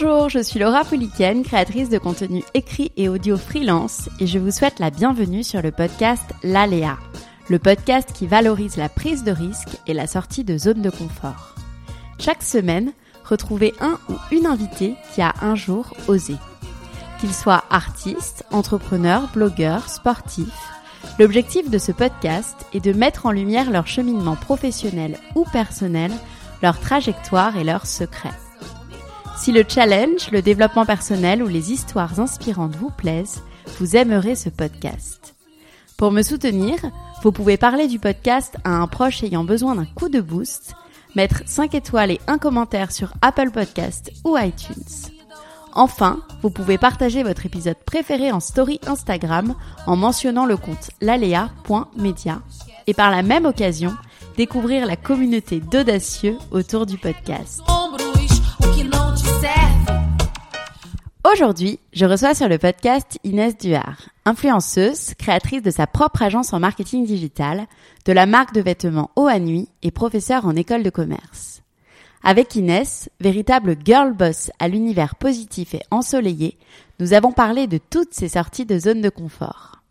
Bonjour, je suis Laura Pouliken, créatrice de contenu écrit et audio freelance, et je vous souhaite la bienvenue sur le podcast L'Aléa, le podcast qui valorise la prise de risque et la sortie de zone de confort. Chaque semaine, retrouvez un ou une invitée qui a un jour osé. Qu'il soit artiste, entrepreneur, blogueur, sportif, l'objectif de ce podcast est de mettre en lumière leur cheminement professionnel ou personnel, leur trajectoire et leurs secrets. Si le challenge, le développement personnel ou les histoires inspirantes vous plaisent, vous aimerez ce podcast. Pour me soutenir, vous pouvez parler du podcast à un proche ayant besoin d'un coup de boost, mettre 5 étoiles et un commentaire sur Apple Podcast ou iTunes. Enfin, vous pouvez partager votre épisode préféré en story Instagram en mentionnant le compte lalea.media et par la même occasion, découvrir la communauté d'audacieux autour du podcast. Aujourd'hui, je reçois sur le podcast Inès Duhard, influenceuse, créatrice de sa propre agence en marketing digital, de la marque de vêtements Haut à Nuit et professeure en école de commerce. Avec Inès, véritable girl boss à l'univers positif et ensoleillé, nous avons parlé de toutes ces sorties de zone de confort.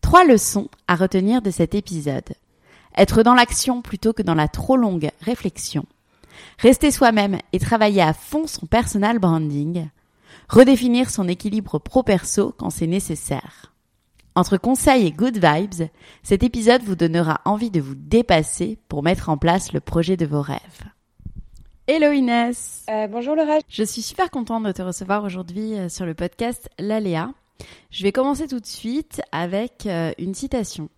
Trois leçons à retenir de cet épisode. Être dans l'action plutôt que dans la trop longue réflexion. Rester soi-même et travailler à fond son personal branding redéfinir son équilibre pro-perso quand c'est nécessaire. Entre conseils et good vibes, cet épisode vous donnera envie de vous dépasser pour mettre en place le projet de vos rêves. Hello Inès euh, Bonjour Laura Je suis super contente de te recevoir aujourd'hui euh, sur le podcast L'Aléa. Je vais commencer tout de suite avec euh, une citation.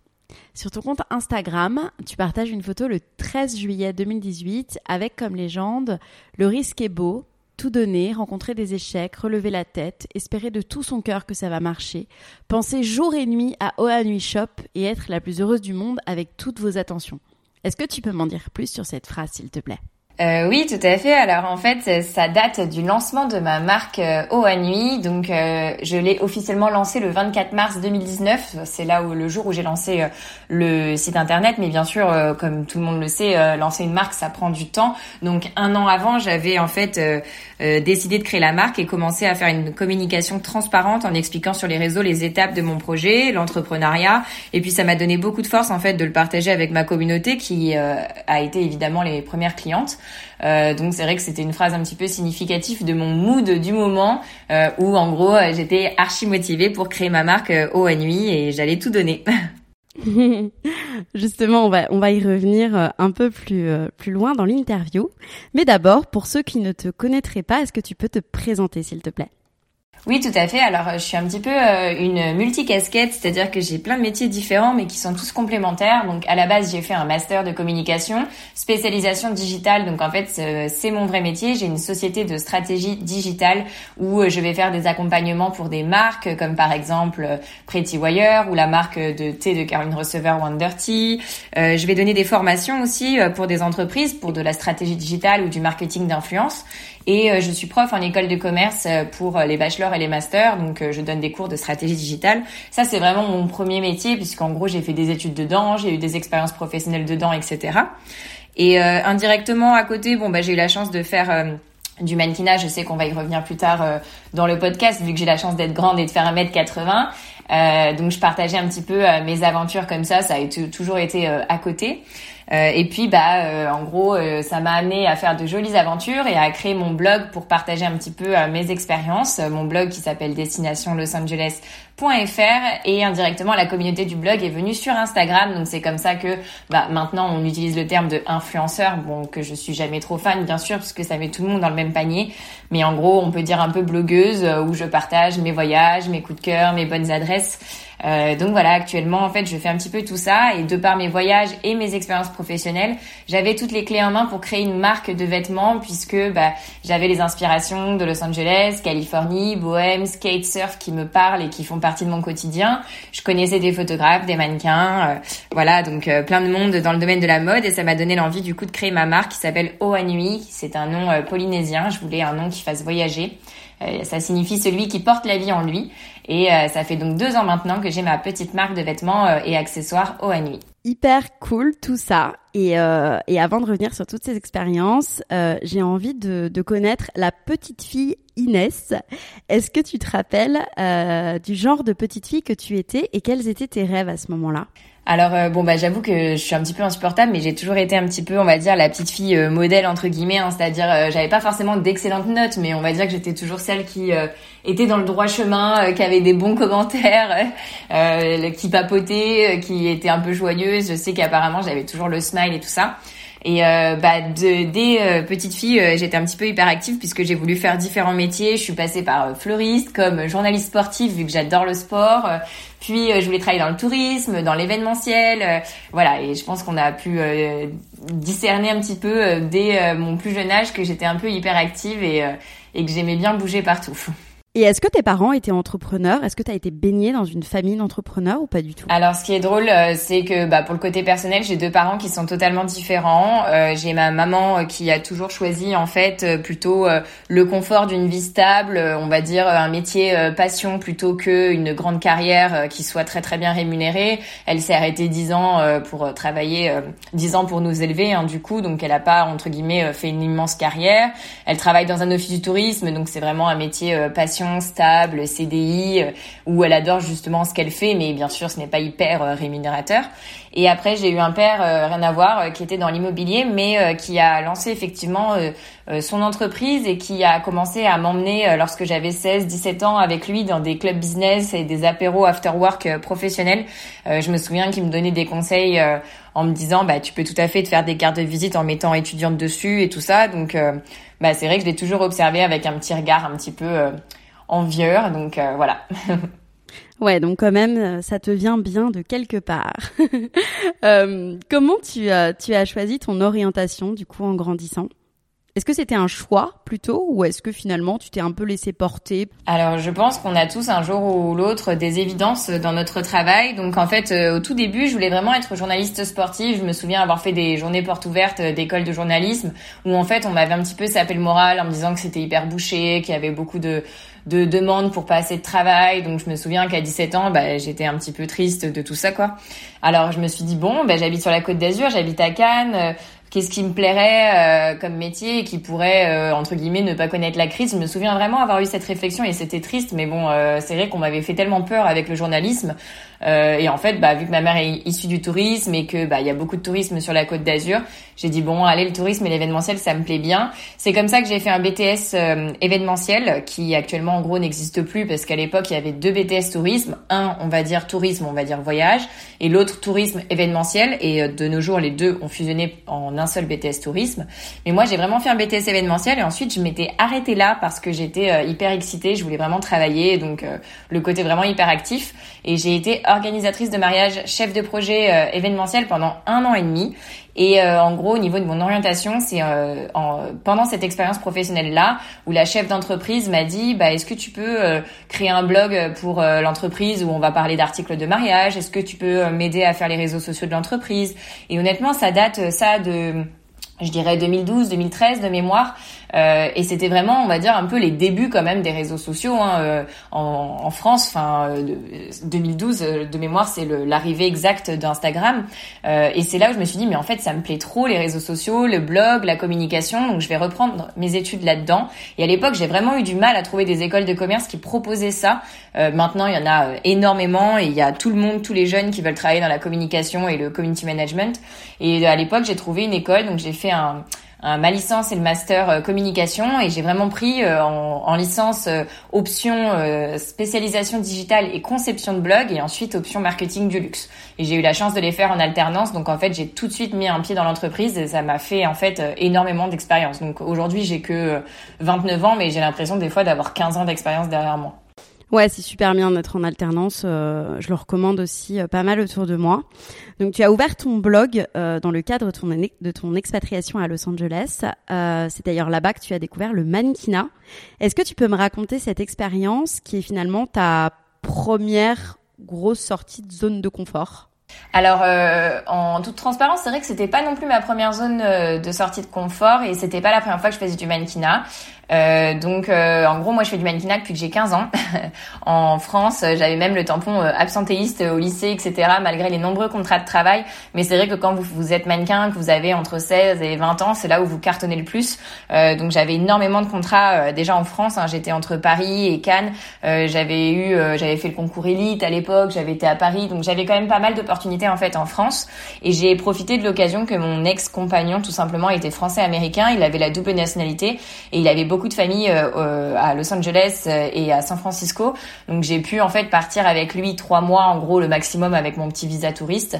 Sur ton compte Instagram, tu partages une photo le 13 juillet 2018 avec comme légende Le risque est beau, tout donner, rencontrer des échecs, relever la tête, espérer de tout son cœur que ça va marcher, penser jour et nuit à Oa Nuit Shop et être la plus heureuse du monde avec toutes vos attentions. Est-ce que tu peux m'en dire plus sur cette phrase, s'il te plaît? Euh, oui, tout à fait. Alors en fait, ça date du lancement de ma marque euh, Eau à Nuit. Donc euh, je l'ai officiellement lancé le 24 mars 2019. C'est là où le jour où j'ai lancé euh, le site internet. Mais bien sûr, comme tout le monde le sait, lancer une marque, ça prend du temps. Donc un an avant, j'avais en fait décidé de créer la marque et commencer à faire une communication transparente en expliquant sur les réseaux les étapes de mon projet, l'entrepreneuriat. Et puis ça m'a donné beaucoup de force en fait de le partager avec ma communauté qui a été évidemment les premières clientes. Euh, donc c'est vrai que c'était une phrase un petit peu significative de mon mood du moment euh, où en gros euh, j'étais archi motivée pour créer ma marque haut à nuit et j'allais tout donner. Justement, on va, on va y revenir un peu plus, plus loin dans l'interview. Mais d'abord, pour ceux qui ne te connaîtraient pas, est-ce que tu peux te présenter, s'il te plaît? Oui, tout à fait. Alors, je suis un petit peu euh, une multicasquette, c'est-à-dire que j'ai plein de métiers différents, mais qui sont tous complémentaires. Donc, à la base, j'ai fait un master de communication, spécialisation digitale. Donc, en fait, c'est mon vrai métier. J'ai une société de stratégie digitale où euh, je vais faire des accompagnements pour des marques, comme par exemple euh, Pretty Wire ou la marque de thé de Caroline Receiver Wonder Tea. je vais donner des formations aussi pour des entreprises, pour de la stratégie digitale ou du marketing d'influence. Et euh, je suis prof en école de commerce euh, pour euh, les bachelors et les masters, donc je donne des cours de stratégie digitale. Ça, c'est vraiment mon premier métier, puisqu'en gros, j'ai fait des études dedans, j'ai eu des expériences professionnelles dedans, etc. Et indirectement, à côté, bon, bah, j'ai eu la chance de faire du mannequinage. Je sais qu'on va y revenir plus tard dans le podcast, vu que j'ai la chance d'être grande et de faire 1m80. Euh, donc je partageais un petit peu mes aventures comme ça, ça a toujours été à côté. Euh, et puis, bah, euh, en gros, euh, ça m'a amené à faire de jolies aventures et à créer mon blog pour partager un petit peu mes expériences. Mon blog qui s'appelle Destination Los Angeles et indirectement la communauté du blog est venue sur Instagram. Donc c'est comme ça que bah, maintenant on utilise le terme de influenceur, bon que je suis jamais trop fan bien sûr parce que ça met tout le monde dans le même panier, mais en gros on peut dire un peu blogueuse où je partage mes voyages, mes coups de cœur, mes bonnes adresses. Euh, donc voilà, actuellement en fait, je fais un petit peu tout ça et de par mes voyages et mes expériences professionnelles, j'avais toutes les clés en main pour créer une marque de vêtements puisque bah, j'avais les inspirations de Los Angeles, Californie, Bohème, skate, surf qui me parlent et qui font partie de mon quotidien. Je connaissais des photographes, des mannequins, euh, voilà, donc euh, plein de monde dans le domaine de la mode et ça m'a donné l'envie du coup de créer ma marque qui s'appelle Oanui. C'est un nom polynésien, je voulais un nom qui fasse voyager. Ça signifie celui qui porte la vie en lui. Et euh, ça fait donc deux ans maintenant que j'ai ma petite marque de vêtements euh, et accessoires au Nuit. Hyper cool tout ça. Et, euh, et avant de revenir sur toutes ces expériences, j'ai envie de, de, connaître la petite fille Inès. Est-ce que tu te rappelles du genre de petite fille que tu étais et quels étaient tes rêves à ce moment-là? Alors euh, bon bah j'avoue que je suis un petit peu insupportable, mais j'ai toujours été un petit peu, on va dire, la petite fille euh, modèle entre guillemets, hein, c'est-à-dire euh, j'avais pas forcément d'excellentes notes, mais on va dire que j'étais toujours celle qui était dans le droit chemin, qui avait des bons commentaires, qui papotait, qui était un peu joyeuse. Je sais qu'apparemment j'avais toujours le smile et tout ça. Et euh, bah, de, dès euh, petite fille, euh, j'étais un petit peu hyperactive puisque j'ai voulu faire différents métiers. Je suis passée par fleuriste, comme journaliste sportif vu que j'adore le sport. puis je voulais travailler dans le tourisme, dans l'événementiel. voilà, et je pense qu'on a pu discerner un petit peu dès mon plus jeune âge que j'étais un peu hyperactive et, et que j'aimais bien bouger partout. Et est-ce que tes parents étaient entrepreneurs? Est-ce que tu as été baignée dans une famille d'entrepreneurs ou pas du tout? Alors, ce qui est drôle, euh, c'est que bah, pour le côté personnel, j'ai deux parents qui sont totalement différents. Euh, j'ai ma maman euh, qui a toujours choisi en fait plutôt le confort d'une vie stable, on va dire un métier passion plutôt que une grande carrière qui soit très très bien rémunérée. Elle s'est arrêtée dix ans pour travailler, dix ans pour nous élever, hein, du coup, donc elle a pas entre guillemets fait une immense carrière. Elle travaille dans un office du tourisme, donc c'est vraiment un métier passion stable, CDI, euh, où elle adore justement ce qu'elle fait, mais bien sûr ce n'est pas hyper euh, rémunérateur. Et après j'ai eu un père, euh, rien à voir, qui était dans l'immobilier, mais qui a lancé effectivement son entreprise et qui a commencé à m'emmener lorsque j'avais 16-17 ans avec lui dans des clubs business et des apéros after work professionnels. je me souviens qu'il me donnait des conseils en me disant bah tu peux tout à fait te faire des cartes de visite en mettant étudiante dessus et tout ça. Donc bah c'est vrai que je l'ai toujours observé avec un petit regard un petit peu envieur. Donc euh, voilà. Ouais, donc quand même, euh, ça te vient bien de quelque part. euh, comment tu, as, tu as choisi ton orientation du coup en grandissant? Est-ce que c'était un choix plutôt ou est-ce que finalement tu t'es un peu laissé porter? Alors je pense qu'on a tous un jour ou l'autre des évidences dans notre travail. Donc en fait euh, au tout début je voulais vraiment être journaliste sportive. Je me souviens avoir fait des journées portes ouvertes d'école de journalisme où en fait on m'avait un petit peu sapé le moral en me disant que c'était hyper bouché, qu'il y avait beaucoup de de demandes pour pas assez de travail. Donc je me souviens qu'à 17 ans, bah, j'étais un petit peu triste de tout ça, quoi. Alors je me suis dit bon, bah, j'habite sur la Côte d'Azur, j'habite à Cannes. Euh, qu'est-ce qui me plairait euh, comme métier et qui pourrait euh, entre guillemets ne pas connaître la crise? Je me souviens vraiment avoir eu cette réflexion et c'était triste, mais bon, c'est vrai qu'on m'avait fait tellement peur avec le journalisme euh, et en fait, bah, vu que ma mère est issue du tourisme et que bah il y a beaucoup de tourisme sur la Côte d'Azur, j'ai dit bon, allez le tourisme et l'événementiel, ça me plaît bien. C'est comme ça que j'ai fait un BTS euh, événementiel qui actuellement en gros n'existe plus parce qu'à l'époque il y avait deux BTS tourisme, un on va dire tourisme, on va dire voyage, et l'autre tourisme événementiel. Et euh, de nos jours les deux ont fusionné en un seul BTS tourisme. Mais moi j'ai vraiment fait un BTS événementiel et ensuite je m'étais arrêtée là parce que j'étais hyper excitée, je voulais vraiment travailler, donc le côté vraiment hyper actif. Et j'ai été organisatrice de mariage, chef de projet euh, événementiel pendant un an et demi. Et euh, en gros, au niveau de mon orientation, c'est euh, pendant cette expérience professionnelle là où la chef d'entreprise m'a dit, bah est-ce que tu peux créer un blog pour l'entreprise où on va parler d'articles de mariage? Est-ce que tu peux m'aider à faire les réseaux sociaux de l'entreprise? Et honnêtement, ça date ça de je dirais 2012, 2013 de mémoire. Euh, et c'était vraiment, on va dire, un peu les débuts quand même des réseaux sociaux hein, euh, en, en, France. Enfin, 2012 euh, de mémoire, c'est l'arrivée exacte d'Instagram. et c'est là où je me suis dit, mais en fait, ça me plaît trop les réseaux sociaux, le blog, la communication. Donc, je vais reprendre mes études là-dedans. Et à l'époque, j'ai vraiment eu du mal à trouver des écoles de commerce qui proposaient ça. maintenant, il y en a énormément et il y a tout le monde, tous les jeunes qui veulent travailler dans la communication et le community management. Et à l'époque, j'ai trouvé une école, donc j'ai fait un ma licence et le master communication et j'ai vraiment pris en, en, licence option spécialisation digitale et conception de blog et ensuite option marketing du luxe. Et j'ai eu la chance de les faire en alternance, donc en fait j'ai tout de suite mis un pied dans l'entreprise et ça m'a fait en fait énormément d'expérience. Donc aujourd'hui j'ai que 29 ans, mais j'ai l'impression des fois d'avoir 15 ans d'expérience derrière moi. Ouais, c'est super bien d'être en alternance. Euh, je le recommande aussi euh, pas mal autour de moi. Donc, tu as ouvert ton blog euh, dans le cadre de ton, expatriation à Los Angeles. c'est d'ailleurs là-bas que tu as découvert le mannequinat. Est-ce que tu peux me raconter cette expérience qui est finalement ta première grosse sortie de zone de confort? Alors, en toute transparence, c'est vrai que c'était pas non plus ma première zone de sortie de confort et c'était pas la première fois que je faisais du mannequinat. Euh, donc, euh, en gros, moi, je fais du mannequinat depuis que j'ai 15 ans. en France, j'avais même le tampon euh, absentéiste au lycée, etc., malgré les nombreux contrats de travail. Mais c'est vrai que quand vous, êtes mannequin, que vous avez entre 16 et 20 ans, c'est là où vous cartonnez le plus. donc, j'avais énormément de contrats déjà en France. Hein. J'étais entre Paris et Cannes. j'avais eu, j'avais fait le concours élite à l'époque. J'avais été à Paris, donc j'avais quand même pas mal d'opportunités en fait en France. Et j'ai profité de l'occasion que mon ex-compagnon, tout simplement, était français-américain. Il avait la double nationalité et il avait beaucoup de familles euh, euh, à Los Angeles euh, et à San Francisco. Donc j'ai pu en fait partir avec lui trois mois en gros le maximum avec mon petit visa touriste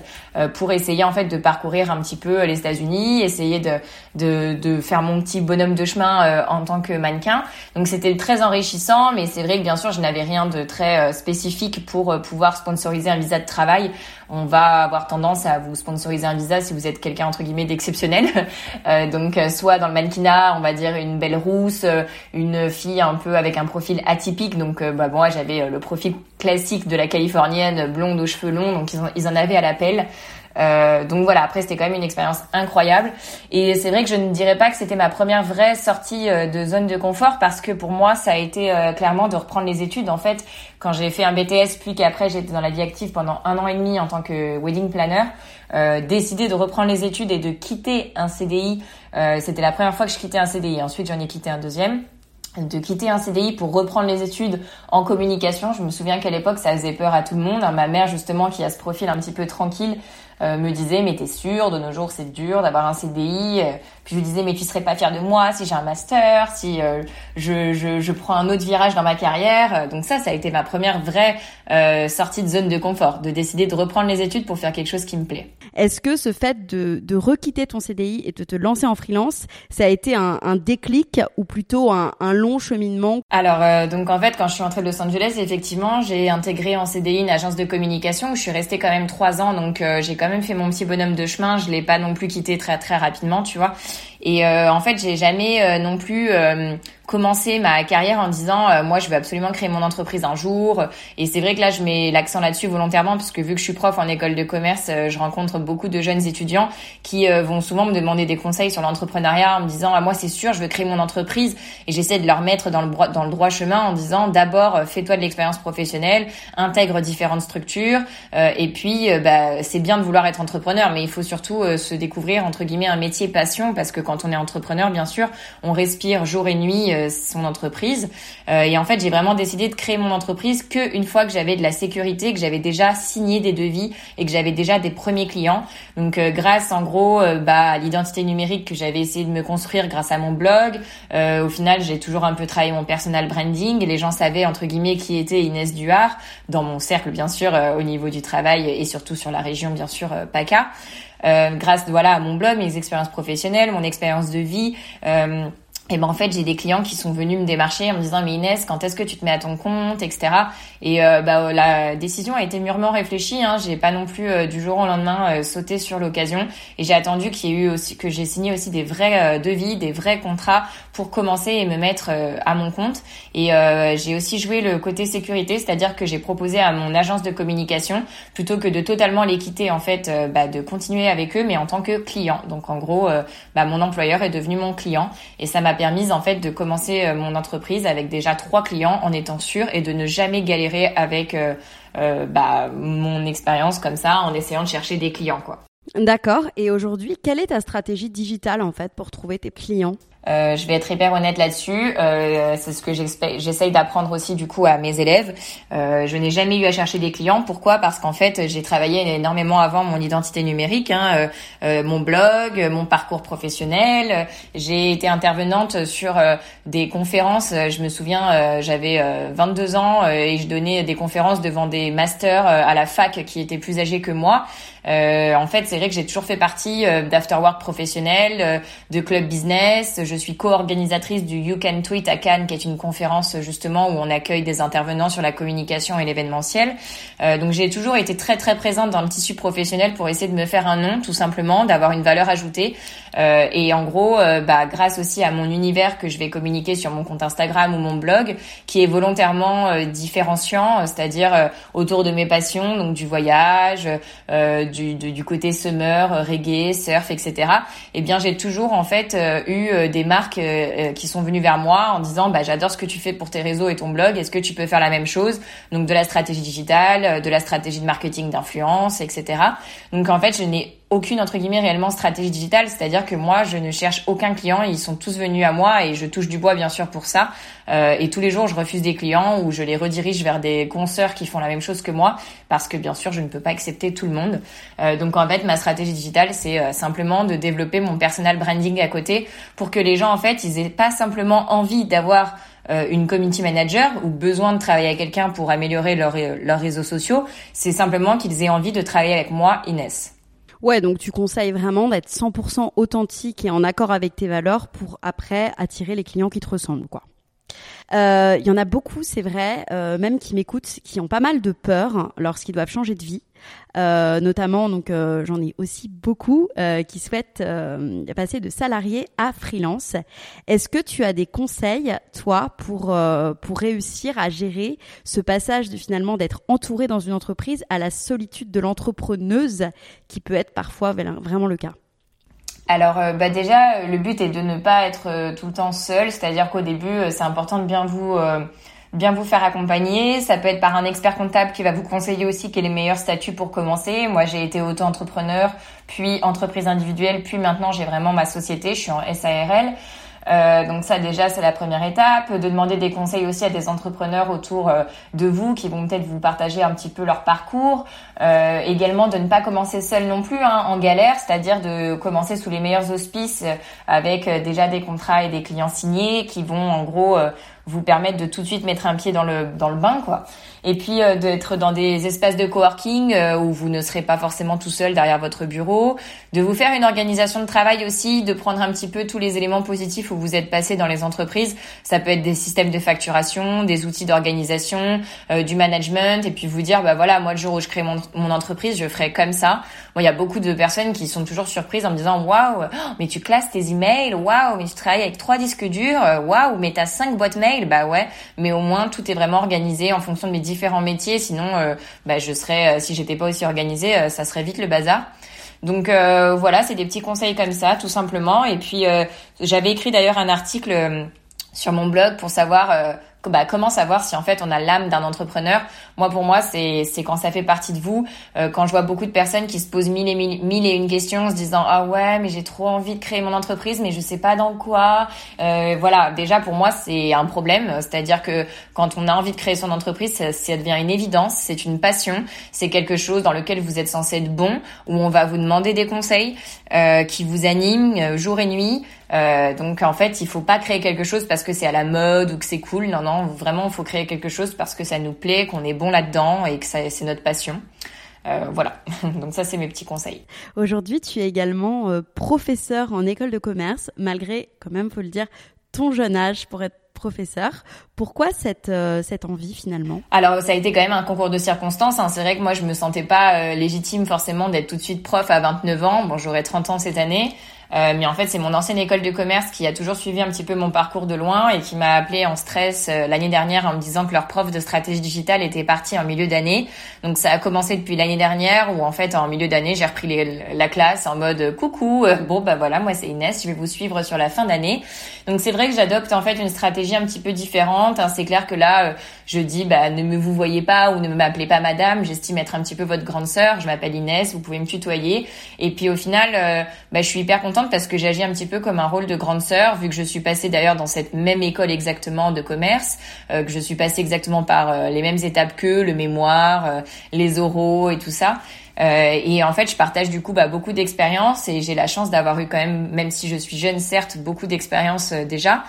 pour essayer en fait de parcourir un petit peu les États-Unis, essayer de, de, de faire mon petit bonhomme de chemin en tant que mannequin. Donc c'était très enrichissant, mais c'est vrai que bien sûr je n'avais rien de très spécifique pour pouvoir sponsoriser un visa de travail on va avoir tendance à vous sponsoriser un visa si vous êtes quelqu'un entre guillemets d'exceptionnel. Euh, donc euh, soit dans le mannequinat, on va dire une belle rousse, euh, une fille un peu avec un profil atypique. Donc bah moi j'avais le profil classique de la californienne blonde aux cheveux longs, donc ils en avaient à l'appel. Euh, donc voilà, après c'était quand même une expérience incroyable. Et c'est vrai que je ne dirais pas que c'était ma première vraie sortie euh, de zone de confort parce que pour moi ça a été euh, clairement de reprendre les études. En fait, quand j'ai fait un BTS puis qu'après j'étais dans la vie active pendant un an et demi en tant que wedding planner, euh, décider de reprendre les études et de quitter un CDI, c'était la première fois que je quittais un CDI. Ensuite j'en ai quitté un deuxième de quitter un CDI pour reprendre les études en communication. Je me souviens qu'à l'époque, ça faisait peur à tout le monde. Ma mère, justement, qui a ce profil un petit peu tranquille, euh, me disait mais t'es sûr de nos jours c'est dur d'avoir un CDI euh. puis je disais mais tu serais pas fier de moi si j'ai un master si euh, je, je, je, prends un autre virage dans ma carrière donc ça ça a été ma première vraie sortie de zone de confort de décider de reprendre les études pour faire quelque chose qui me plaît est-ce que ce fait de, de requitter ton CDI et de te lancer en freelance ça a été un, un déclic ou plutôt un, un long cheminement alors donc en fait quand je suis entrée de Los Angeles effectivement j'ai intégré en CDI une agence de communication où je suis restée quand même trois ans donc j'ai quand même fait mon petit bonhomme de chemin. Je l'ai pas non plus quitté très très rapidement, tu vois. Et euh, en fait, j'ai jamais euh, non plus euh, commencé ma carrière en disant moi je veux absolument créer mon entreprise un jour. Et c'est vrai que là je mets l'accent là-dessus volontairement parce que vu que je suis prof en école de commerce, je rencontre beaucoup de jeunes étudiants qui vont souvent me demander des conseils sur l'entrepreneuriat en me disant ah, moi c'est sûr je veux créer mon entreprise et j'essaie de leur mettre dans le dans le droit chemin en disant d'abord fais-toi de l'expérience professionnelle, intègre différentes structures et puis bah c'est bien de vouloir être entrepreneur mais il faut surtout se découvrir entre guillemets un métier passion parce que quand on est entrepreneur, bien sûr, on respire jour et nuit euh, son entreprise. Euh, et en fait, j'ai vraiment décidé de créer mon entreprise que une fois que j'avais de la sécurité, que j'avais déjà signé des devis et que j'avais déjà des premiers clients. Donc, euh, grâce en gros bah, à l'identité numérique que j'avais essayé de me construire grâce à mon blog, au final, j'ai toujours un peu travaillé mon personal branding. Les gens savaient entre guillemets qui était Inès Duhart dans mon cercle, bien sûr, au niveau du travail et surtout sur la région, bien sûr, PACA. Euh, grâce voilà à mon blog, mes expériences professionnelles, mon expérience de vie. Euh, et ben en fait j'ai des clients qui sont venus me démarcher en me disant mais Inès quand est-ce que tu te mets à ton compte etc et euh, bah, la décision a été mûrement réfléchie hein. j'ai pas non plus du jour au lendemain sauté sur l'occasion et j'ai attendu qu'il y ait eu aussi que j'ai signé aussi des vrais devis des vrais contrats pour commencer et me mettre à mon compte et j'ai aussi joué le côté sécurité c'est-à-dire que j'ai proposé à mon agence de communication plutôt que de totalement les quitter en fait bah, de continuer avec eux mais en tant que client donc en gros bah, mon employeur est devenu mon client et ça m'a permis en fait de commencer euh, mon entreprise avec déjà trois clients en étant sûr et de ne jamais galérer avec euh, euh, bah, mon expérience comme ça en essayant de chercher des clients quoi. D'accord. Et aujourd'hui, quelle est ta stratégie digitale en fait pour trouver tes clients? Euh, je vais être hyper honnête là-dessus. Euh, c'est ce que j'essaye d'apprendre aussi du coup à mes élèves. Euh, je n'ai jamais eu à chercher des clients. Pourquoi? Parce qu'en fait, j'ai travaillé énormément avant mon identité numérique, hein, mon blog, mon parcours professionnel. J'ai été intervenante sur des conférences. Je me souviens, j'avais 22 ans et je donnais des conférences devant des masters à la fac qui étaient plus âgés que moi. Euh, en fait, c'est vrai que j'ai toujours fait partie euh, d'afterwork professionnel, euh, de club business. Je suis co-organisatrice du You Can Tweet à Cannes, qui est une conférence justement où on accueille des intervenants sur la communication et l'événementiel. Euh, donc j'ai toujours été très très présente dans le tissu professionnel pour essayer de me faire un nom, tout simplement, d'avoir une valeur ajoutée. Euh, et en gros, bah, grâce aussi à mon univers que je vais communiquer sur mon compte Instagram ou mon blog, qui est volontairement différenciant, c'est-à-dire autour de mes passions, donc du voyage, du du, côté summer, reggae, surf, etc. Eh bien, j'ai toujours en fait euh, eu euh, des marques euh, qui sont venues vers moi en disant bah j'adore ce que tu fais pour tes réseaux et ton blog. Est-ce que tu peux faire la même chose? Donc de la stratégie digitale, de la stratégie de marketing d'influence, etc. Donc en fait, je n'ai aucune entre guillemets réellement stratégie digitale, c'est-à-dire que moi je ne cherche aucun client, ils sont tous venus à moi et je touche du bois bien sûr pour ça. Euh, et tous les jours je refuse des clients ou je les redirige vers des consoeurs qui font la même chose que moi parce que bien sûr je ne peux pas accepter tout le monde. Euh, donc en fait ma stratégie digitale c'est euh, simplement de développer mon personal branding à côté pour que les gens en fait ils aient pas simplement envie d'avoir une community manager ou besoin de travailler avec quelqu'un pour améliorer leurs réseaux sociaux, c'est simplement qu'ils aient envie de travailler avec moi, Inès. Ouais, donc tu conseilles vraiment d'être 100% authentique et en accord avec tes valeurs pour après attirer les clients qui te ressemblent, quoi. Euh, il y en a beaucoup, c'est vrai, euh, même qui m'écoutent, qui ont pas mal de peur lorsqu'ils doivent changer de vie. Euh, notamment, donc j'en ai aussi beaucoup qui souhaitent passer de salarié à freelance. Est-ce que tu as des conseils, toi, pour pour réussir à gérer ce passage de finalement d'être entouré dans une entreprise à la solitude de l'entrepreneuse, qui peut être parfois vraiment le cas? Alors euh, bah déjà le but est de ne pas être euh, tout le temps seul, c'est-à-dire qu'au début euh, c'est important de bien vous bien vous faire accompagner. Ça peut être par un expert comptable qui va vous conseiller aussi quel est le meilleur statut pour commencer. Moi j'ai été auto-entrepreneur, puis entreprise individuelle, puis maintenant j'ai vraiment ma société, je suis en SARL. Euh, donc ça déjà c'est la première étape, de demander des conseils aussi à des entrepreneurs autour euh, de vous qui vont peut-être vous partager un petit peu leur parcours. Euh, également de ne pas commencer seul non plus hein, en galère, c'est-à-dire de commencer sous les meilleurs auspices avec déjà des contrats et des clients signés qui vont en gros vous permettre de tout de suite mettre un pied dans le dans le bain quoi. Et puis euh, d'être dans des espaces de coworking euh, où vous ne serez pas forcément tout seul derrière votre bureau, de vous faire une organisation de travail aussi, de prendre un petit peu tous les éléments positifs où vous êtes passé dans les entreprises. Ça peut être des systèmes de facturation, des outils d'organisation, euh, du management et puis vous dire bah voilà, moi le jour où je crée mon, mon entreprise, je ferai comme ça. Moi, il y a beaucoup de personnes qui sont toujours surprises en me disant waouh, mais tu classes tes emails, waouh, mais tu travailles avec trois disques durs, waouh, mais t'as cinq boîtes mail bah ouais, mais au moins tout est vraiment organisé en fonction de mes différents métiers. Sinon, euh, bah je serais, euh, si j'étais pas aussi organisée, euh, ça serait vite le bazar. Donc voilà, c'est des petits conseils comme ça, tout simplement. Et puis j'avais écrit d'ailleurs un article sur mon blog pour savoir bah, comment savoir si en fait on a l'âme d'un entrepreneur? Moi pour moi c'est c'est quand ça fait partie de vous. Euh, quand je vois beaucoup de personnes qui se posent mille et mille, et une questions en se disant ah ouais mais j'ai trop envie de créer mon entreprise mais je sais pas dans quoi. Euh, voilà déjà pour moi c'est un problème. C'est-à-dire que quand on a envie de créer son entreprise ça, ça devient une évidence, c'est une passion, c'est quelque chose dans lequel vous êtes censé être bon, où on va vous demander des conseils euh, qui vous animent euh, jour et nuit. Euh, donc en fait, il faut pas créer quelque chose parce que c'est à la mode ou que c'est cool. Non, non, vraiment, il faut créer quelque chose parce que ça nous plaît, qu'on est bon là-dedans et que c'est notre passion. Euh, voilà, donc ça c'est mes petits conseils. Aujourd'hui, tu es également euh, professeur en école de commerce, malgré, quand même, faut le dire, ton jeune âge pour être professeur. Pourquoi cette, euh, cette envie finalement? Alors ça a été quand même un concours de circonstances. Hein. C'est vrai que moi je me sentais pas légitime forcément d'être tout de suite prof à 29 ans. Bon j'aurai 30 ans cette année. Euh, mais en fait, c'est mon ancienne école de commerce qui a toujours suivi un petit peu mon parcours de loin et qui m'a appelé en stress euh, l'année dernière en me disant que leur prof de stratégie digitale était parti en milieu d'année. Donc ça a commencé depuis l'année dernière où en fait en milieu d'année j'ai repris la classe en mode coucou. Euh, bon bah voilà, moi c'est Inès, je vais vous suivre sur la fin d'année. Donc c'est vrai que j'adopte en fait une stratégie un petit peu différente. Hein. C'est clair que là je dis bah ne me vous voyez pas ou ne m'appelez pas madame. J'estime être un petit peu votre grande sœur. Je m'appelle Inès, vous pouvez me tutoyer. Et puis au final, bah, je suis hyper contente parce que j'agis un petit peu comme un rôle de grande sœur, vu que je suis passée d'ailleurs dans cette même école exactement de commerce, que je suis passée exactement par les mêmes étapes que le mémoire, les oraux et tout ça. Euh, et en fait, je partage du coup bah, beaucoup d'expériences et j'ai la chance d'avoir eu quand même, même si je suis jeune, certes, beaucoup d'expériences euh, déjà,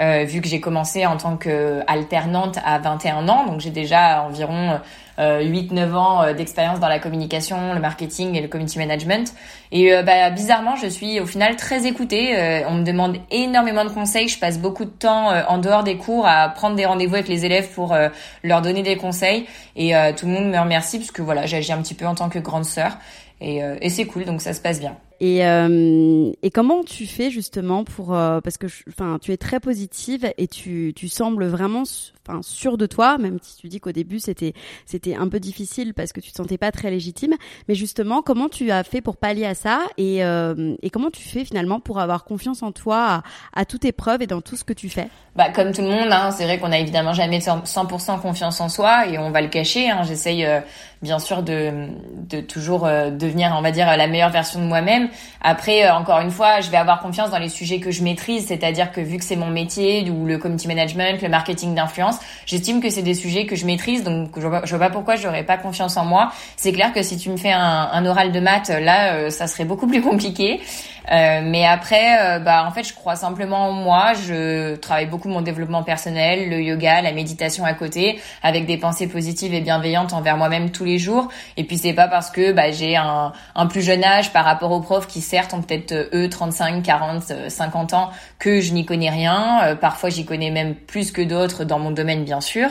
euh, vu que j'ai commencé en tant qu'alternante à 21 ans, donc j'ai déjà environ 8-9 euh, ans euh, d'expérience dans la communication, le marketing et le community management. Et euh, bah, bizarrement, je suis au final très écoutée. on me demande énormément de conseils. Je passe beaucoup de temps en dehors des cours à prendre des rendez-vous avec les élèves pour leur donner des conseils. Et tout le monde me remercie parce que voilà, j'agis un petit peu en tant que grande sœur. Et, et c'est cool, donc ça se passe bien. Et, euh, et comment tu fais justement pour euh, parce que enfin tu es très positive et tu, tu sembles vraiment enfin sûr de toi même si tu dis qu'au début c'était c'était un peu difficile parce que tu te sentais pas très légitime. Mais justement comment tu as fait pour pallier à ça et, euh, et comment tu fais finalement pour avoir confiance en toi à, à toute épreuve et dans tout ce que tu fais? Bah comme tout le monde hein, c'est vrai qu'on a évidemment jamais 100% confiance en soi et on va le cacher hein. j'essaye euh, bien sûr de de toujours euh, devenir on va dire la meilleure version de moi-même. Après, euh, encore une fois, je vais avoir confiance dans les sujets que je maîtrise, c'est-à-dire que vu que c'est mon métier, ou le community management, le marketing d'influence, j'estime que c'est des sujets que je maîtrise, donc je vois, vois pas pourquoi j'aurais pas confiance en moi. C'est clair que si tu me fais un, un oral de maths, là, euh, ça serait beaucoup plus compliqué. Euh, mais après, euh, bah en fait, je crois simplement en moi. Je travaille beaucoup mon développement personnel, le yoga, la méditation à côté, avec des pensées positives et bienveillantes envers moi-même tous les jours. Et puis c'est pas parce que bah, j'ai un, un, plus jeune âge par rapport aux profs qui certes ont peut-être euh, eux 35, 40, 50 ans que je n'y connais rien. parfois, j'y connais même plus que d'autres dans mon domaine, bien sûr.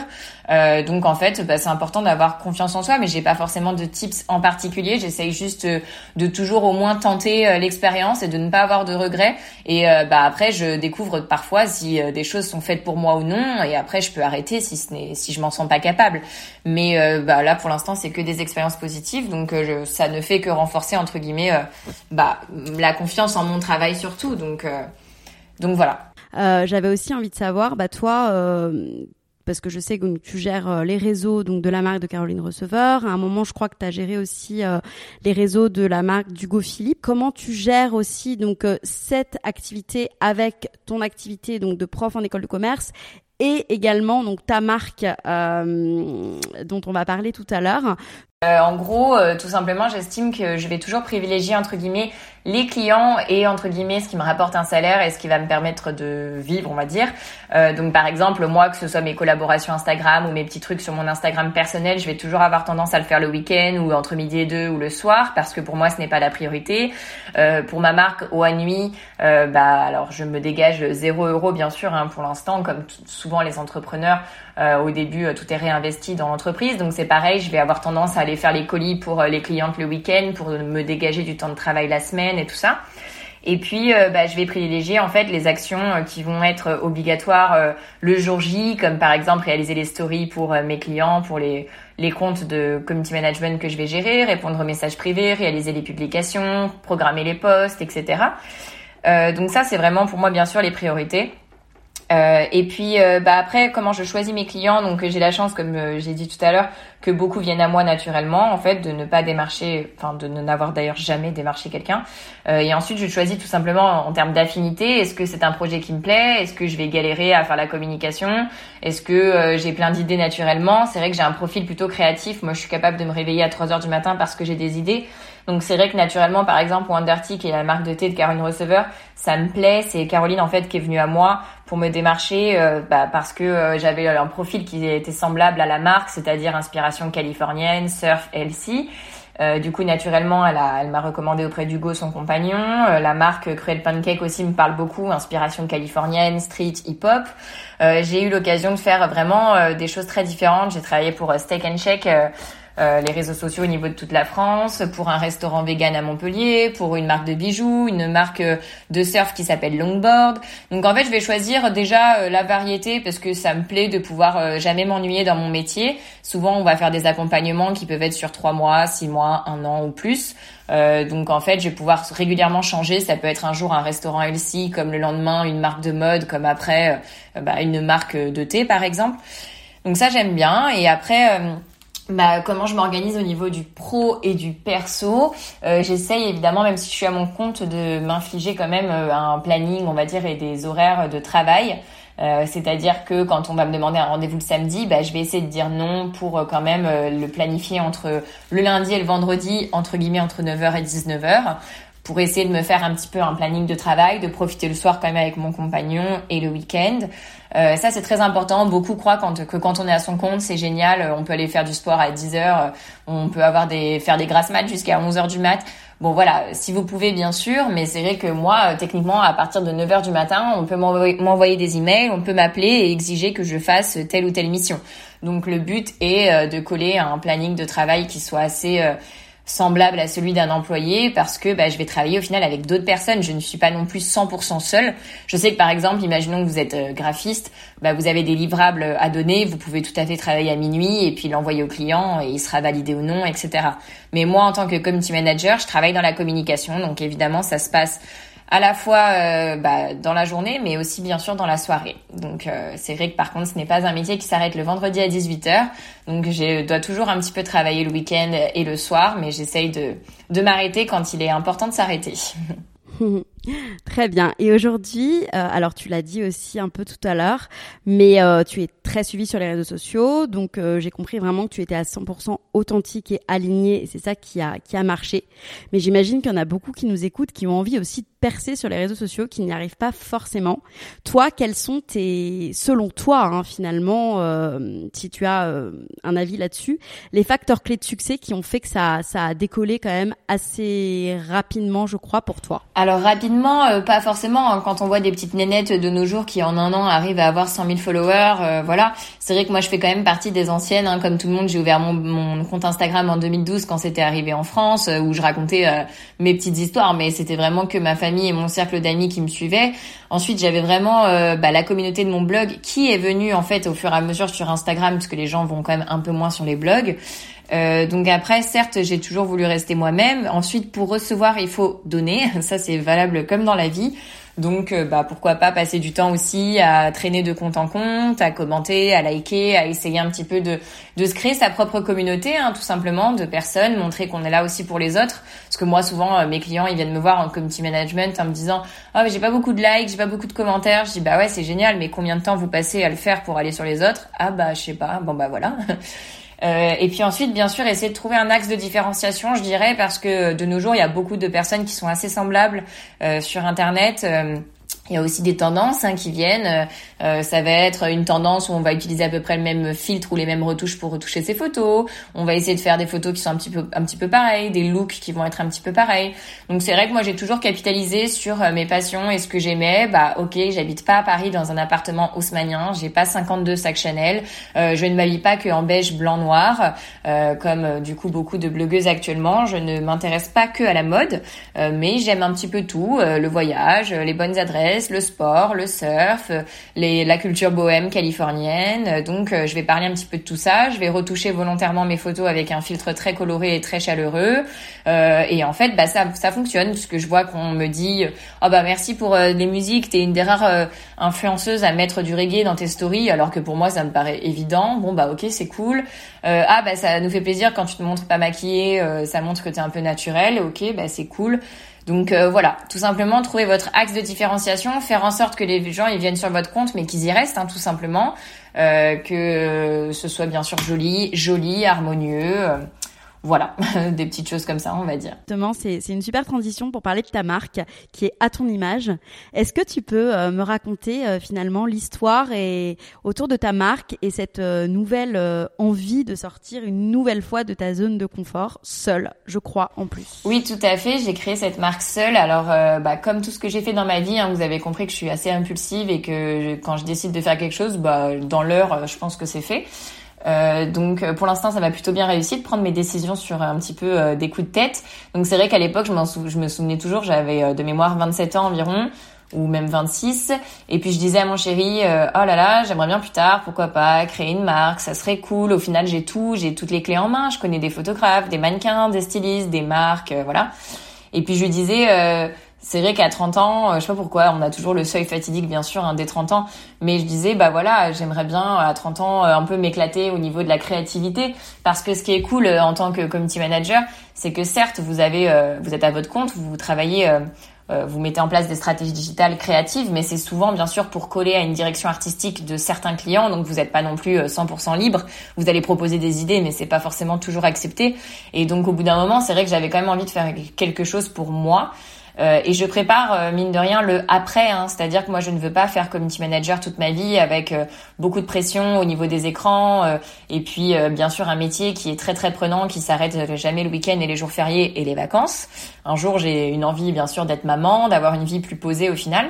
Donc en fait, bah, c'est important d'avoir confiance en soi, mais j'ai pas forcément de tips en particulier. J'essaye juste de toujours au moins tenter l'expérience et de ne pas avoir de regrets. Et euh, bah après, je découvre parfois si euh, des choses sont faites pour moi ou non, et après je peux arrêter si ce n'est si je m'en sens pas capable. Mais euh, bah là, pour l'instant, c'est que des expériences positives, donc ça ne fait que renforcer entre guillemets bah la confiance en mon travail surtout. Donc donc voilà. J'avais aussi envie de savoir, bah toi parce que je sais que tu gères euh, les réseaux de la marque de Caroline Receveur. À un moment, je crois que tu as géré aussi euh, les réseaux de la marque d'Hugo Philippe. Comment tu gères aussi euh, cette activité avec ton activité de prof en école de commerce et également ta marque dont on va parler tout à l'heure? En gros, tout simplement, j'estime que je vais toujours privilégier entre guillemets les clients et entre guillemets ce qui me rapporte un salaire et ce qui va me permettre de vivre, on va dire. Euh, donc par exemple, moi, que ce soit mes collaborations Instagram ou mes petits trucs sur mon Instagram personnel, je vais toujours avoir tendance à le faire le week-end ou entre midi et deux ou le soir parce que pour moi, ce n'est pas la priorité. Euh, pour ma marque à nuit, euh, bah alors je me dégage zéro euro bien sûr hein, pour l'instant, comme souvent les entrepreneurs. Euh, au début, tout est réinvesti dans l'entreprise, donc c'est pareil. Je vais avoir tendance à aller faire les colis pour les clientes le week-end pour me dégager du temps de travail la semaine et tout ça. Et puis, euh, bah, je vais privilégier en fait les actions euh, qui vont être obligatoires euh, le jour J, comme par exemple réaliser les stories pour mes clients, pour les, les comptes de community management que je vais gérer, répondre aux messages privés, réaliser les publications, programmer les posts, etc. donc ça, c'est vraiment pour moi bien sûr les priorités. Euh, et puis euh, bah après comment je choisis mes clients donc j'ai la chance comme euh, j'ai dit tout à l'heure que beaucoup viennent à moi naturellement en fait de ne pas démarcher enfin de n'avoir d'ailleurs jamais démarché quelqu'un. Et ensuite je choisis tout simplement en, termes d'affinité est-ce que c'est un projet qui me plaît? Est-ce que je vais galérer à faire la communication? Est-ce que j'ai plein d'idées naturellement? C'est vrai que j'ai un profil plutôt créatif. Moi je suis capable de me réveiller à 3 heures du matin parce que j'ai des idées donc c'est vrai que naturellement, par exemple, Wondertic qui est la marque de thé de Caroline Receveur, ça me plaît. C'est Caroline en fait qui est venue à moi pour me démarcher euh, bah, parce que euh, j'avais un profil qui était semblable à la marque, c'est-à-dire inspiration californienne, surf, healthy. Euh, du coup, naturellement, elle, elle m'a recommandé auprès d'Hugo, son compagnon. Euh, la marque Cruel Pancake aussi me parle beaucoup, inspiration californienne, street, hip-hop. j'ai eu l'occasion de faire vraiment des choses très différentes. J'ai travaillé pour Steak and Shake euh, les réseaux sociaux au niveau de toute la France, pour un restaurant vegan à Montpellier, pour une marque de bijoux, une marque euh, de surf qui s'appelle Longboard. Donc en fait, je vais choisir déjà euh, la variété parce que ça me plaît de pouvoir jamais m'ennuyer dans mon métier. Souvent, on va faire des accompagnements qui peuvent être sur trois mois, six mois, un an ou plus. Euh, donc en fait, je vais pouvoir régulièrement changer. Ça peut être un jour un restaurant healthy, comme le lendemain une marque de mode, comme après bah, une marque de thé par exemple. Donc ça j'aime bien. Et après, bah, comment je m'organise au niveau du pro et du perso. Euh, J'essaye évidemment, même si je suis à mon compte, de m'infliger quand même euh, un planning, on va dire, et des horaires de travail. Euh, C'est-à-dire que quand on va me demander un rendez-vous le samedi, bah, je vais essayer de dire non pour euh, quand même le planifier entre le lundi et le vendredi, entre guillemets entre 9h et 19h pour essayer de me faire un petit peu un planning de travail, de profiter le soir quand même avec mon compagnon et le week-end. Euh, ça c'est très important. Beaucoup croient quand, que quand on est à son compte c'est génial, on peut aller faire du sport à 10 h on peut avoir des faire des grasses maths jusqu'à 11 h du mat. Bon voilà, si vous pouvez bien sûr, mais c'est vrai que moi euh, techniquement à partir de 9 h du matin, on peut m'envoyer des emails, on peut m'appeler et exiger que je fasse telle ou telle mission. Donc le but est euh, de coller un planning de travail qui soit assez semblable à celui d'un employé parce que bah, je vais travailler au final avec d'autres personnes. Je ne suis pas non plus 100% seule. Je sais que par exemple, imaginons que vous êtes euh, graphiste, bah, vous avez des livrables à donner, vous pouvez tout à fait travailler à minuit et puis l'envoyer au client et il sera validé ou non, etc. Mais moi, en tant que community manager, je travaille dans la communication, donc évidemment, ça se passe à la fois euh, bah, dans la journée, mais aussi bien sûr dans la soirée. Donc euh, c'est vrai que par contre, ce n'est pas un métier qui s'arrête le vendredi à 18h. Donc je dois toujours un petit peu travailler le week-end et le soir, mais j'essaye de, de m'arrêter quand il est important de s'arrêter. Très bien. Et aujourd'hui, euh, alors tu l'as dit aussi un peu tout à l'heure, mais euh, tu es très suivi sur les réseaux sociaux, donc euh, j'ai compris vraiment que tu étais à 100% authentique et aligné, et c'est ça qui a qui a marché. Mais j'imagine qu'il y en a beaucoup qui nous écoutent, qui ont envie aussi de percer sur les réseaux sociaux, qui n'y arrivent pas forcément. Toi, quels sont tes, selon toi, hein, finalement, si tu as un avis là-dessus, les facteurs clés de succès qui ont fait que ça ça a décollé quand même assez rapidement, je crois, pour toi? Alors rapidement euh, pas forcément. Hein. Quand on voit des petites nénettes de nos jours qui en un an arrivent à avoir 100 000 followers, euh, voilà. C'est vrai que moi je fais quand même partie des anciennes. Hein. Comme tout le monde, j'ai ouvert mon, compte Instagram en 2012 quand c'était arrivé en France, euh, où je racontais mes petites histoires, mais c'était vraiment que ma famille et mon cercle d'amis qui me suivaient. Ensuite, j'avais vraiment bah, la communauté de mon blog qui est venue en fait au fur et à mesure sur Instagram, parce que les gens vont quand même un peu moins sur les blogs. Euh, donc après, certes, j'ai toujours voulu rester moi-même. Ensuite, pour recevoir, il faut donner. Ça, c'est valable comme dans la vie. Donc, euh, bah, pourquoi pas passer du temps aussi à traîner de compte en compte, à commenter, à liker, à essayer un petit peu de, de se créer sa propre communauté, hein, tout simplement, de personnes, montrer qu'on est là aussi pour les autres. Parce que moi, souvent, euh, mes clients, ils viennent me voir en community management en me disant « Oh, mais j'ai pas beaucoup de likes, j'ai pas beaucoup de commentaires. » Je dis « Bah ouais, c'est génial, mais combien de temps vous passez à le faire pour aller sur les autres ?»« Ah bah, je sais pas. Bon bah voilà. » Euh, et puis ensuite, bien sûr, essayer de trouver un axe de différenciation, je dirais, parce que de nos jours, il y a beaucoup de personnes qui sont assez semblables euh, sur Internet. Euh, il y a aussi des tendances hein, qui viennent. Euh, euh, ça va être une tendance où on va utiliser à peu près le même filtre ou les mêmes retouches pour retoucher ses photos. On va essayer de faire des photos qui sont un petit peu un petit peu pareilles, des looks qui vont être un petit peu pareils. Donc c'est vrai que moi j'ai toujours capitalisé sur euh, mes passions et ce que j'aimais. Bah ok, j'habite pas à Paris dans un appartement haussmanien. J'ai pas 52 sacs Chanel. je ne m'habille pas que en beige, blanc, noir, comme du coup beaucoup de blogueuses actuellement. Je ne m'intéresse pas que à la mode, mais j'aime un petit peu tout, le voyage, les bonnes adresses le sport, le surf, les, la culture bohème californienne. Donc, euh, je vais parler un petit peu de tout ça. Je vais retoucher volontairement mes photos avec un filtre très coloré et très chaleureux. Euh, et en fait, bah ça, ça fonctionne puisque je vois qu'on me dit, oh bah merci pour euh, les musiques. T'es une des rares influenceuses à mettre du reggae dans tes stories, alors que pour moi ça me paraît évident. Bon bah ok, c'est cool. ah bah ça nous fait plaisir quand tu te montres pas maquillée, ça montre que t'es un peu naturel. Ok, bah c'est cool. Donc euh, voilà, tout simplement trouver votre axe de différenciation, faire en sorte que les gens ils viennent sur votre compte, mais qu'ils y restent, hein, tout simplement, euh, que ce soit bien sûr joli, joli, harmonieux. Voilà, des petites choses comme ça, on va dire. Justement, c'est une super transition pour parler de ta marque qui est à ton image. Est-ce que tu peux euh, me raconter euh, finalement l'histoire et autour de ta marque et cette euh, nouvelle envie de sortir une nouvelle fois de ta zone de confort seule, je crois en plus? Oui, tout à fait. J'ai créé cette marque seule. Alors, bah, comme tout ce que j'ai fait dans ma vie, hein, vous avez compris que je suis assez impulsive et que quand je décide de faire quelque chose, bah, dans l'heure, je pense que c'est fait. Euh, donc euh, pour l'instant ça m'a plutôt bien réussi de prendre mes décisions sur un petit peu euh, des coups de tête. Donc c'est vrai qu'à l'époque je, je me souvenais toujours, j'avais de mémoire 27 ans environ ou même 26 et puis je disais à mon chéri oh là là j'aimerais bien plus tard pourquoi pas créer une marque ça serait cool au final j'ai tout j'ai toutes les clés en main. Je connais des photographes des mannequins des stylistes des marques voilà. Et puis je lui disais c'est vrai qu'à 30 ans, euh, je sais pas pourquoi, on a toujours le seuil fatidique bien sûr hein, des 30 ans, mais je disais bah voilà, j'aimerais bien à 30 ans euh, un peu m'éclater au niveau de la créativité parce que ce qui est cool euh, en tant que community manager, c'est que certes, vous avez vous êtes à votre compte, vous travaillez vous mettez en place des stratégies digitales créatives, mais c'est souvent bien sûr pour coller à une direction artistique de certains clients, donc vous n'êtes pas non plus 100% libre. Vous allez proposer des idées, mais c'est pas forcément toujours accepté. Et donc au bout d'un moment, c'est vrai que j'avais quand même envie de faire quelque chose pour moi. Euh, et je prépare euh, mine de rien le après, hein, c'est-à-dire que moi je ne veux pas faire community manager toute ma vie avec euh, beaucoup de pression au niveau des écrans et puis bien sûr un métier qui est très très prenant, qui s'arrête jamais le week-end et les jours fériés et les vacances. Un jour j'ai une envie bien sûr d'être maman, d'avoir une vie plus posée au final.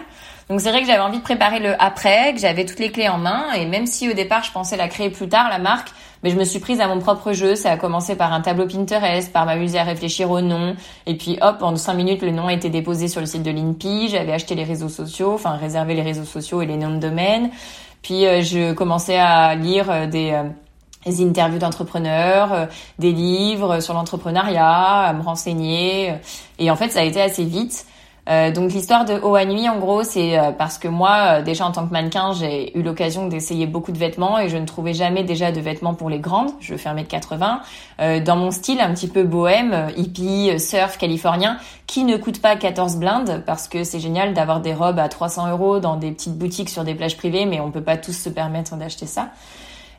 Donc c'est vrai que j'avais envie de préparer le après, que j'avais toutes les clés en main et même si au départ je pensais la créer plus tard la marque, mais je me suis prise à mon propre jeu. Ça a commencé par un tableau Pinterest, par m'amuser à réfléchir au nom. Et puis hop, en cinq minutes, le nom a été déposé sur le site de l'INPI. J'avais acheté les réseaux sociaux, enfin réservé les réseaux sociaux et les noms de domaine. Puis euh, je commençais à lire euh, euh, des interviews d'entrepreneurs, des livres sur l'entrepreneuriat, à me renseigner. Et en fait, ça a été assez vite. Euh, donc l'histoire de Haut à Nuit, en gros, c'est euh, parce que moi, euh, déjà en tant que mannequin, j'ai eu l'occasion d'essayer beaucoup de vêtements et je ne trouvais jamais déjà de vêtements pour les grandes. Je fais 1m80. dans mon style un petit peu bohème, hippie, surf, californien, qui ne coûte pas 14 blindes parce que c'est génial d'avoir des robes à 300 euros dans des petites boutiques sur des plages privées, mais on peut pas tous se permettre d'acheter ça.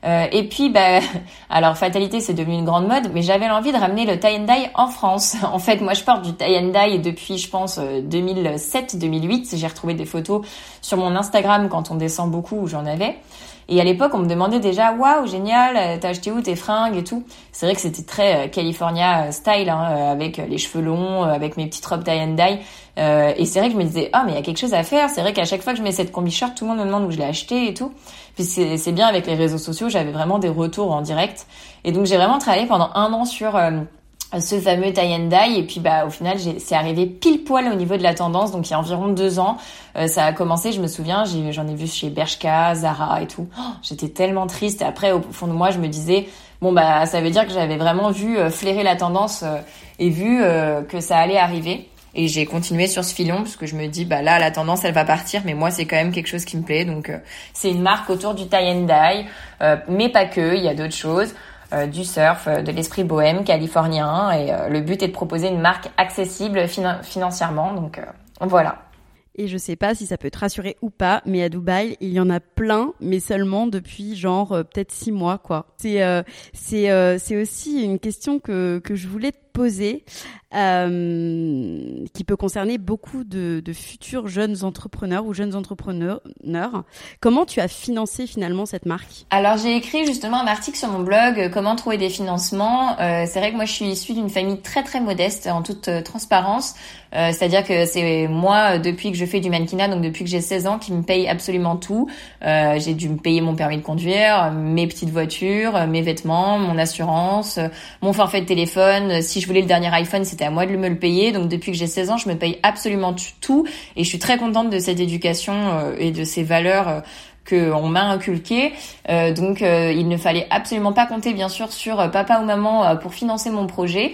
Euh, et puis, bah, alors fatalité, c'est devenu une grande mode, mais j'avais l'envie de ramener le tie and dye en France. En fait, moi, je porte du tie and depuis, je pense, 2007-2008. Euh, J'ai retrouvé des photos sur mon Instagram quand on descend beaucoup où j'en avais. Et à l'époque, on me demandait déjà, waouh, génial, euh, t'as acheté où tes fringues et tout? C'est vrai que c'était très California style, hein, avec les cheveux longs, avec mes petites robes tie and dye. et c'est vrai que je me disais, ah, mais il y a quelque chose à faire. C'est vrai qu'à chaque fois que je mets cette combi shirt, tout le monde me demande où je l'ai acheté et tout. Puis c'est bien avec les réseaux sociaux, j'avais vraiment des retours en direct. Et donc j'ai vraiment travaillé pendant un an sur euh, ce fameux tie and dye et puis bah au final c'est arrivé pile poil au niveau de la tendance. Donc il y a environ deux ans euh, ça a commencé. Je me souviens j'en ai, vu chez Bershka Zara et tout. Oh, j'étais tellement triste. Et après au fond de moi je me disais bon bah ça veut dire que j'avais vraiment vu euh, flairer la tendance et vu que ça allait arriver. Et j'ai continué sur ce filon parce que je me dis, bah là, la tendance, elle va partir, mais moi, c'est quand même quelque chose qui me plaît. Donc, euh, c'est une marque autour du tie and dye, euh, mais pas que. Il y a d'autres choses. Euh, du surf, de l'esprit bohème californien et le but est de proposer une marque accessible financièrement donc voilà. Et je sais pas si ça peut te rassurer ou pas, mais à Dubaï, il y en a plein, mais seulement depuis genre peut-être six mois, quoi. C'est c'est c'est aussi une question que que je voulais te poser, euh, qui peut concerner beaucoup de, futurs jeunes entrepreneurs ou jeunes entrepreneurs. Comment tu as financé finalement cette marque? Alors j'ai écrit justement un article sur mon blog euh, Comment trouver des financements. Euh, c'est vrai que moi je suis issue d'une famille très très modeste en toute euh, transparence. Euh, C'est-à-dire que c'est moi depuis que je fais du mannequinat, donc depuis que j'ai 16 ans, qui me paye absolument tout. j'ai dû me payer mon permis de conduire, mes petites voitures, mes vêtements, mon assurance, mon forfait de téléphone. Voulais le dernier iPhone, c'était à moi de me le payer. Donc depuis que j'ai 16 ans, je me paye absolument tout et je suis très contente de cette éducation euh, et de ces valeurs euh, qu'on m'a inculqué. Euh, donc euh, il ne fallait absolument pas compter bien sûr sur papa ou maman pour financer mon projet.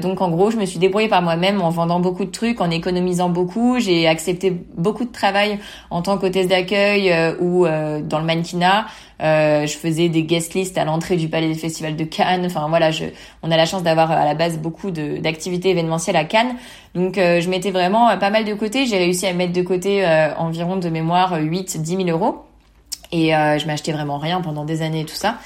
donc en gros, je me suis débrouillée par moi-même en vendant beaucoup de trucs, en économisant beaucoup. J'ai accepté beaucoup de travail en tant qu'hôtesse d'accueil ou dans le mannequinat. Je faisais des guest lists à l'entrée du Palais des Festivals de Cannes. Enfin voilà, je, on a la chance d'avoir à la base beaucoup d'activités événementielles à Cannes. Donc je mettais vraiment pas mal de côté. J'ai réussi à mettre de côté environ de mémoire 8-10 000 euros. Et euh, je m'achetais vraiment rien pendant des années et tout ça.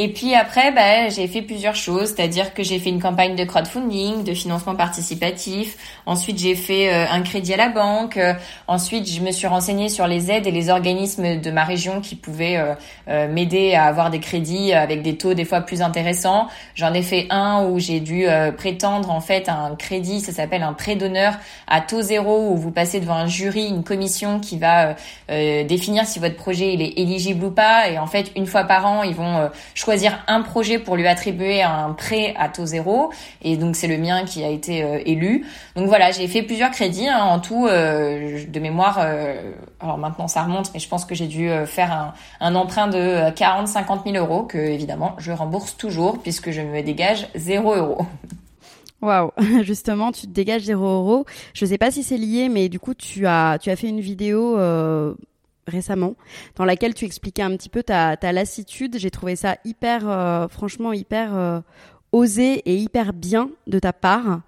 Et puis après, bah, j'ai fait plusieurs choses, c'est-à-dire que j'ai fait une campagne de crowdfunding, de financement participatif. Ensuite, j'ai fait euh, un crédit à la banque. Euh, ensuite, je me suis renseignée sur les aides et les organismes de ma région qui pouvaient euh, m'aider à avoir des crédits avec des taux des fois plus intéressants. J'en ai fait un où j'ai dû prétendre en fait un crédit, ça s'appelle un prêt d'honneur à taux zéro où vous passez devant un jury, une commission qui va définir si votre projet il est éligible ou pas. Et en fait, une fois par an, ils vont choisir un projet pour lui attribuer un prêt à taux zéro. Et donc c'est le mien qui a été euh, élu. Donc voilà, j'ai fait plusieurs crédits hein, en tout euh, de mémoire. Euh, alors maintenant ça remonte, mais je pense que j'ai dû faire un, un, emprunt de 40-50 000 euros que évidemment je rembourse toujours puisque je me dégage 0 euros. Waouh, justement, tu te dégages 0 euros. Je sais pas si c'est lié, mais du coup, tu as, tu as fait une vidéo récemment dans laquelle tu expliquais un petit peu ta, lassitude. J'ai trouvé ça hyper, euh, franchement, hyper euh, osé et hyper bien de ta part.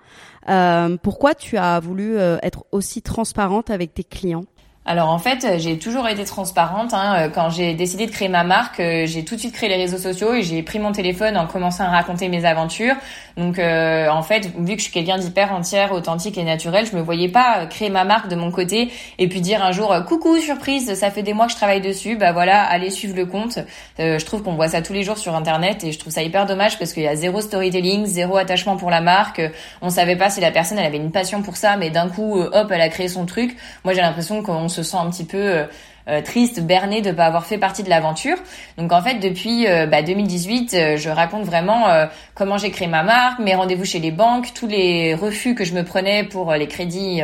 pourquoi tu as voulu être aussi transparente avec tes clients? Alors en fait, euh, j'ai toujours été transparente. Hein. Euh, quand j'ai décidé de créer ma marque, euh, j'ai tout de suite créé les réseaux sociaux et j'ai pris mon téléphone en commençant à raconter mes aventures. Donc en fait, vu que je suis quelqu'un d'hyper entière, authentique et naturel, je me voyais pas créer ma marque de mon côté et puis dire un jour coucou surprise, ça fait des mois que je travaille dessus, bah voilà, allez suivre le compte. je trouve qu'on voit ça tous les jours sur internet et je trouve ça hyper dommage parce qu'il y a zéro storytelling, zéro attachement pour la marque. On savait pas si la personne elle avait une passion pour ça, mais d'un coup hop, elle a créé son truc. Moi j'ai l'impression qu'on se sent un petit peu euh, euh, triste, berné de pas avoir fait partie de l'aventure. Donc en fait depuis 2018, euh, bah, je raconte vraiment comment j'ai créé ma marque, mes rendez-vous chez les banques, tous les refus que je me prenais pour les crédits,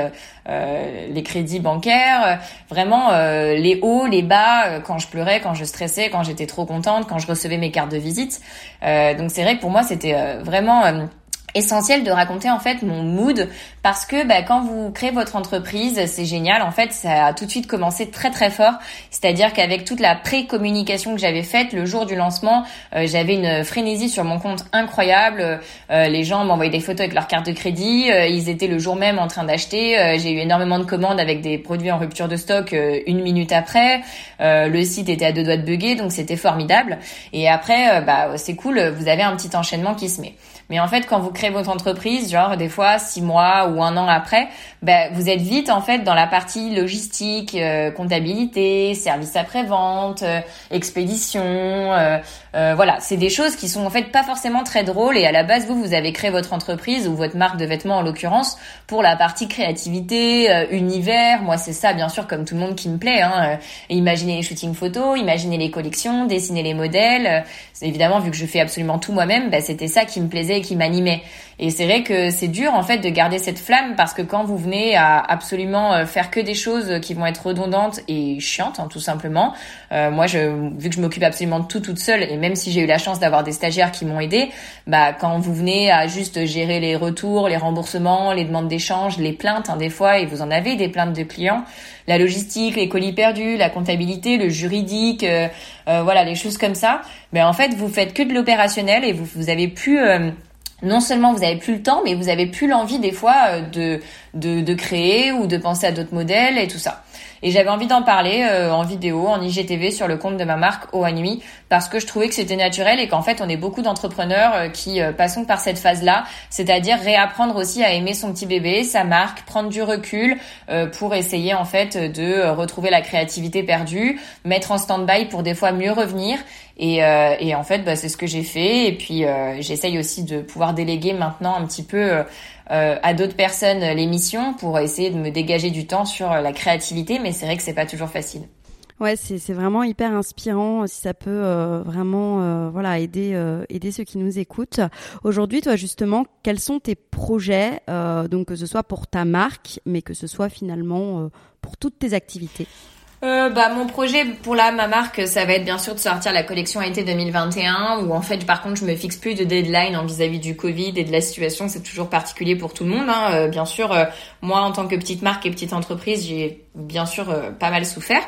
les crédits bancaires, vraiment les hauts, les bas, quand je pleurais, quand je stressais, quand j'étais trop contente, quand je recevais mes cartes de visite. donc c'est vrai que pour moi c'était vraiment essentiel de raconter en fait mon mood parce que bah, quand vous créez votre entreprise, c'est génial. En fait, ça a tout de suite commencé très très fort. C'est-à-dire qu'avec toute la pré-communication que j'avais faite le jour du lancement, euh, j'avais une frénésie sur mon compte incroyable. Euh, les gens m'envoyaient des photos avec leur carte de crédit. Euh, ils étaient le jour même en train d'acheter. J'ai eu énormément de commandes avec des produits en rupture de stock une minute après. le site était à deux doigts de bugger, donc c'était formidable. Et après, bah c'est cool. Vous avez un petit enchaînement qui se met. Mais en fait, quand vous créez votre entreprise, genre des fois six mois ou un an après, ben, vous êtes vite en fait dans la partie logistique, euh, comptabilité, service après-vente, euh, expédition. Euh, voilà, c'est des choses qui sont en fait pas forcément très drôles. Et à la base, vous, vous avez créé votre entreprise ou votre marque de vêtements en l'occurrence pour la partie créativité, univers. Moi, c'est ça, bien sûr, comme tout le monde qui me plaît. Hein. imaginer les shootings photos, imaginer les collections, dessiner les modèles. évidemment, vu que je fais absolument tout moi-même, ben, c'était ça qui me plaisait qui m'animait. Et c'est vrai que c'est dur en fait de garder cette flamme parce que quand vous venez à absolument euh, faire que des choses qui vont être redondantes et chiantes, hein, tout simplement. Euh, moi, je, vu que je m'occupe absolument de tout toute seule, et même si j'ai eu la chance d'avoir des stagiaires qui m'ont aidé, bah quand vous venez à juste gérer les retours, les remboursements, les demandes d'échange, les plaintes, hein, des fois, et vous en avez des plaintes de clients, la logistique, les colis perdus, la comptabilité, le juridique, euh, voilà, les choses comme ça. Mais en fait, vous faites que de l'opérationnel et vous vous avez plus non seulement vous avez plus le temps, mais vous avez plus l'envie des fois euh, de, de, de créer ou de penser à d'autres modèles et tout ça. Et j'avais envie d'en parler euh, en vidéo, en IGTV sur le compte de ma marque Au Nuit parce que je trouvais que c'était naturel et qu'en fait on est beaucoup d'entrepreneurs euh, qui passons par cette phase-là, c'est-à-dire réapprendre aussi à aimer son petit bébé, sa marque, prendre du recul pour essayer en fait de retrouver la créativité perdue, mettre en stand-by pour des fois mieux revenir et, euh, et en fait, bah, c'est ce que j'ai fait. Et puis, euh, j'essaye aussi de pouvoir déléguer maintenant un petit peu euh, à d'autres personnes les missions pour essayer de me dégager du temps sur la créativité. Mais c'est vrai que c'est pas toujours facile. Ouais, c'est vraiment hyper inspirant si ça peut vraiment voilà aider aider ceux qui nous écoutent. Aujourd'hui, toi justement, quels sont tes projets donc que ce soit pour ta marque, mais que ce soit finalement pour toutes tes activités? Euh, bah, mon projet pour là, ma marque, ça va être bien sûr de sortir la collection été 2021 où en fait, par contre, je me fixe plus de deadline en vis-à-vis du Covid et de la situation. C'est toujours particulier pour tout le monde. Hein. Euh, bien sûr, euh, moi, en tant que petite marque et petite entreprise, j'ai bien sûr pas mal souffert.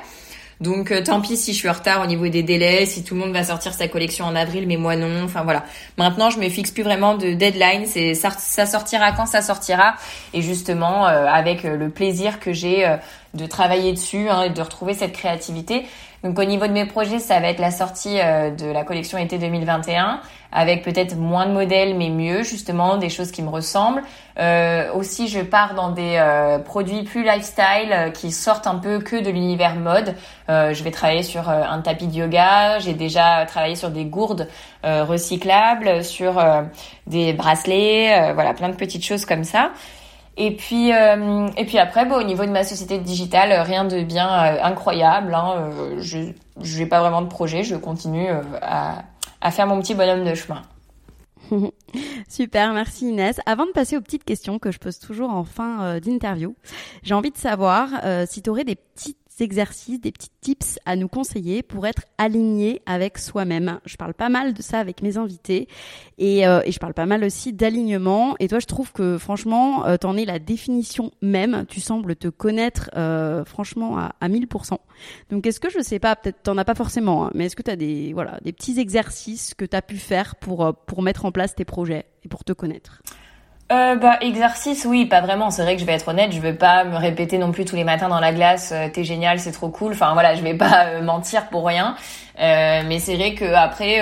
Donc tant pis si je suis en retard au niveau des délais, si tout le monde va sortir sa collection en avril, mais moi non. Enfin voilà. Maintenant, je me fixe plus vraiment de deadline. C'est ça, ça sortira quand ça sortira. Et justement, avec le plaisir que j'ai de travailler dessus hein, et de retrouver cette créativité. Donc au niveau de mes projets, ça va être la sortie euh, de la collection été 2021 avec peut-être moins de modèles mais mieux justement des choses qui me ressemblent. Euh, aussi, je pars dans des euh, produits plus lifestyle euh, qui sortent un peu que de l'univers mode. je vais travailler sur un tapis de yoga. J'ai déjà travaillé sur des gourdes recyclables, sur des bracelets, voilà plein de petites choses comme ça. Et puis, euh, et puis après, bon, au niveau de ma société digitale, rien de bien euh, incroyable. Hein, euh, je n'ai pas vraiment de projet. Je continue à, à faire mon petit bonhomme de chemin. Super, merci Inès. Avant de passer aux petites questions que je pose toujours en fin d'interview, j'ai envie de savoir si tu aurais des petites exercices, des petits tips à nous conseiller pour être aligné avec soi-même. Je parle pas mal de ça avec mes invités et, euh, et je parle pas mal aussi d'alignement. Et toi, je trouve que franchement, euh, t'en es la définition même. Tu sembles te connaître euh, franchement à, à 1000%. Donc, est-ce que je sais pas, peut-être t'en as pas forcément, hein, mais est-ce que tu as des voilà des petits exercices que tu as pu faire pour euh, pour mettre en place tes projets et pour te connaître? Euh, bah exercice oui pas vraiment. C'est vrai que je vais être honnête je vais pas me répéter non plus tous les matins dans la glace euh, t'es génial c'est trop cool. Enfin voilà je vais pas euh, mentir pour rien. Euh, mais c'est vrai que après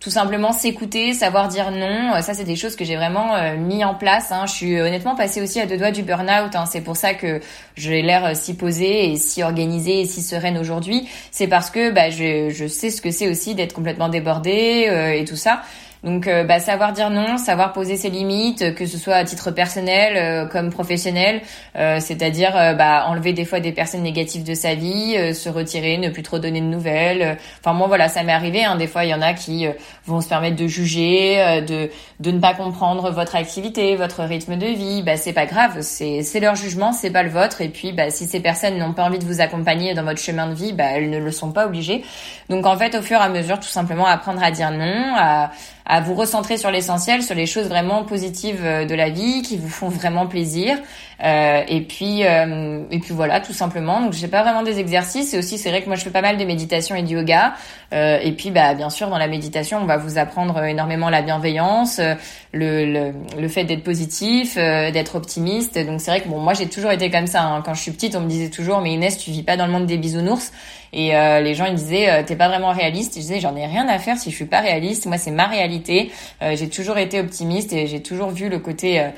tout simplement s'écouter savoir dire non ça c'est des choses que j'ai vraiment mis en place hein. je suis honnêtement passée aussi à deux doigts du burn-out hein. c'est pour ça que j'ai l'air si posée et si organisée et si sereine aujourd'hui. C'est parce que bah je, je sais ce que c'est aussi d'être complètement débordée et tout ça donc, euh, bah, savoir dire non, savoir poser ses limites, que ce soit à titre personnel euh, comme professionnel, euh, c'est-à-dire bah, enlever des fois des personnes négatives de sa vie, se retirer, ne plus trop donner de nouvelles. Enfin, moi, voilà, ça m'est arrivé. Hein, des fois, il y en a qui vont se permettre de juger, de de ne pas comprendre votre activité, votre rythme de vie. Bah, c'est pas grave, c'est c'est leur jugement, c'est pas le vôtre. Et puis, bah, si ces personnes n'ont pas envie de vous accompagner dans votre chemin de vie, bah, elles ne le sont pas obligées. Donc, en fait, au fur et à mesure, tout simplement apprendre à dire non, à à vous recentrer sur l'essentiel, sur les choses vraiment positives euh, de la vie qui vous font vraiment plaisir. Euh, et puis euh, et puis voilà, tout simplement. Donc j'ai pas vraiment des exercices. Et aussi c'est vrai que moi je fais pas mal de méditation et de yoga. Euh, et puis bah bien sûr dans la méditation on va vous apprendre énormément la bienveillance, euh, le le, le fait d'être positif, d'être optimiste. Donc c'est vrai que bon moi j'ai toujours été comme ça. Hein. Quand je suis petite on me disait toujours mais Inès tu vis pas dans le monde des bisounours. Et euh, les gens ils disaient euh, t'es pas vraiment réaliste. Et je disais j'en ai rien à faire si je suis pas réaliste. Moi c'est ma réalité. Euh, j'ai toujours été optimiste et j'ai toujours vu le côté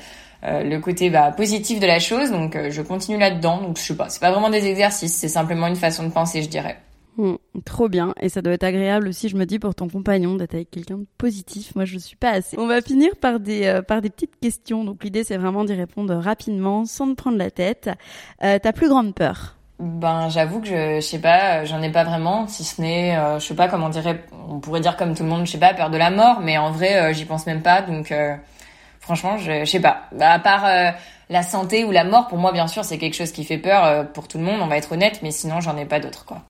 le côté bah, positif de la chose. Donc je continue là-dedans. Donc je sais pas, c'est pas vraiment des exercices, c'est simplement une façon de penser, je dirais. Mmh, trop bien. Et ça doit être agréable aussi, je me dis, pour ton compagnon d'être avec quelqu'un de positif. Moi, je suis pas assez. On va finir par des, par des petites questions. Donc, l'idée, c'est vraiment d'y répondre rapidement, sans te prendre la tête. Euh, ta plus grande peur? Ben, j'avoue que je, je sais pas, j'en ai pas vraiment, si ce n'est, euh, je sais pas comment on dirait, on pourrait dire comme tout le monde, je sais pas, peur de la mort, mais en vrai, euh, j'y pense même pas, donc euh, franchement, je, je sais pas. Bah, à part euh, la santé ou la mort, pour moi, bien sûr, c'est quelque chose qui fait peur pour tout le monde, on va être honnête, mais sinon, j'en ai pas d'autres, quoi.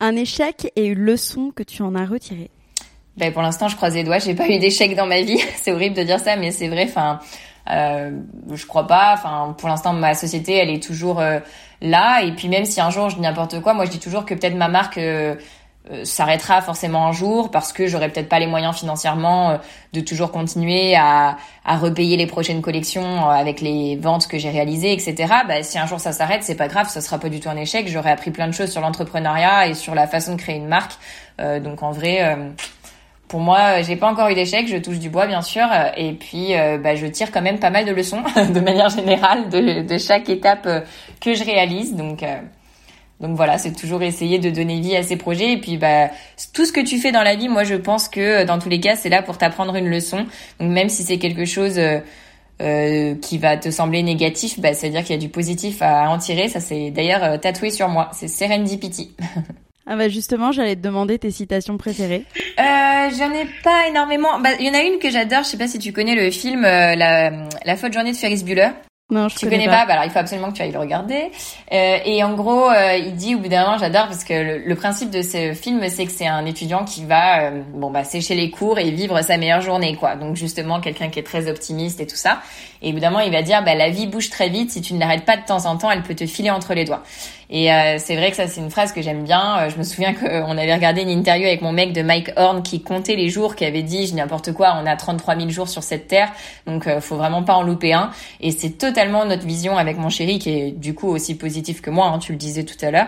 Un échec et une leçon que tu en as retiré? Ben, pour l'instant, je croise les doigts, j'ai pas eu d'échec dans ma vie, c'est horrible de dire ça, mais c'est vrai, enfin, je crois pas, enfin, pour l'instant, ma société, elle est toujours là. Et puis même si un jour je dis n'importe quoi, moi je dis toujours que peut-être ma marque euh, euh, s'arrêtera forcément un jour parce que j'aurai peut-être pas les moyens financièrement euh, de toujours continuer à, à repayer les prochaines collections avec les ventes que j'ai réalisées, etc. Bah, si un jour ça s'arrête, c'est pas grave, ça sera pas du tout un échec. J'aurais appris plein de choses sur l'entrepreneuriat et sur la façon de créer une marque. donc en vrai pour moi, j'ai pas encore eu d'échec, je touche du bois bien sûr, et puis euh, bah, je tire quand même pas mal de leçons de manière générale de, de chaque étape euh, que je réalise. Donc, euh, donc voilà, c'est toujours essayer de donner vie à ces projets. Et puis bah tout ce que tu fais dans la vie, moi je pense que dans tous les cas, c'est là pour t'apprendre une leçon. Donc même si c'est quelque chose euh, qui va te sembler négatif, bah, c'est-à-dire qu'il y a du positif à en tirer. Ça c'est d'ailleurs tatoué sur moi, c'est Serendipity. Ah bah justement, j'allais te demander tes citations préférées. Euh, j'en ai pas énormément. Bah, il y en a une que j'adore. Je sais pas si tu connais le film euh, la, la folle journée de Ferris Bueller. Non, je tu connais, connais pas. Bah, alors il faut absolument que tu ailles le regarder. Euh, et en gros, euh, il dit au bout d'un moment, j'adore parce que le, le, principe de ce film, c'est que c'est un étudiant qui va, euh, bon bah sécher les cours et vivre sa meilleure journée, quoi. Donc justement, quelqu'un qui est très optimiste et tout ça. Et évidemment, il va dire, bah la vie bouge très vite. Si tu ne l'arrêtes pas de temps en temps, elle peut te filer entre les doigts. Et euh, c'est vrai que ça, c'est une phrase que j'aime bien. Euh, je me souviens qu'on avait regardé une interview avec mon mec de Mike Horn qui comptait les jours, qui avait dit, je n'importe quoi, on a 33 000 jours sur cette terre, donc euh, faut vraiment pas en louper un. Et c'est totalement notre vision avec mon chéri, qui est du coup aussi positif que moi, hein, tu le disais tout à l'heure.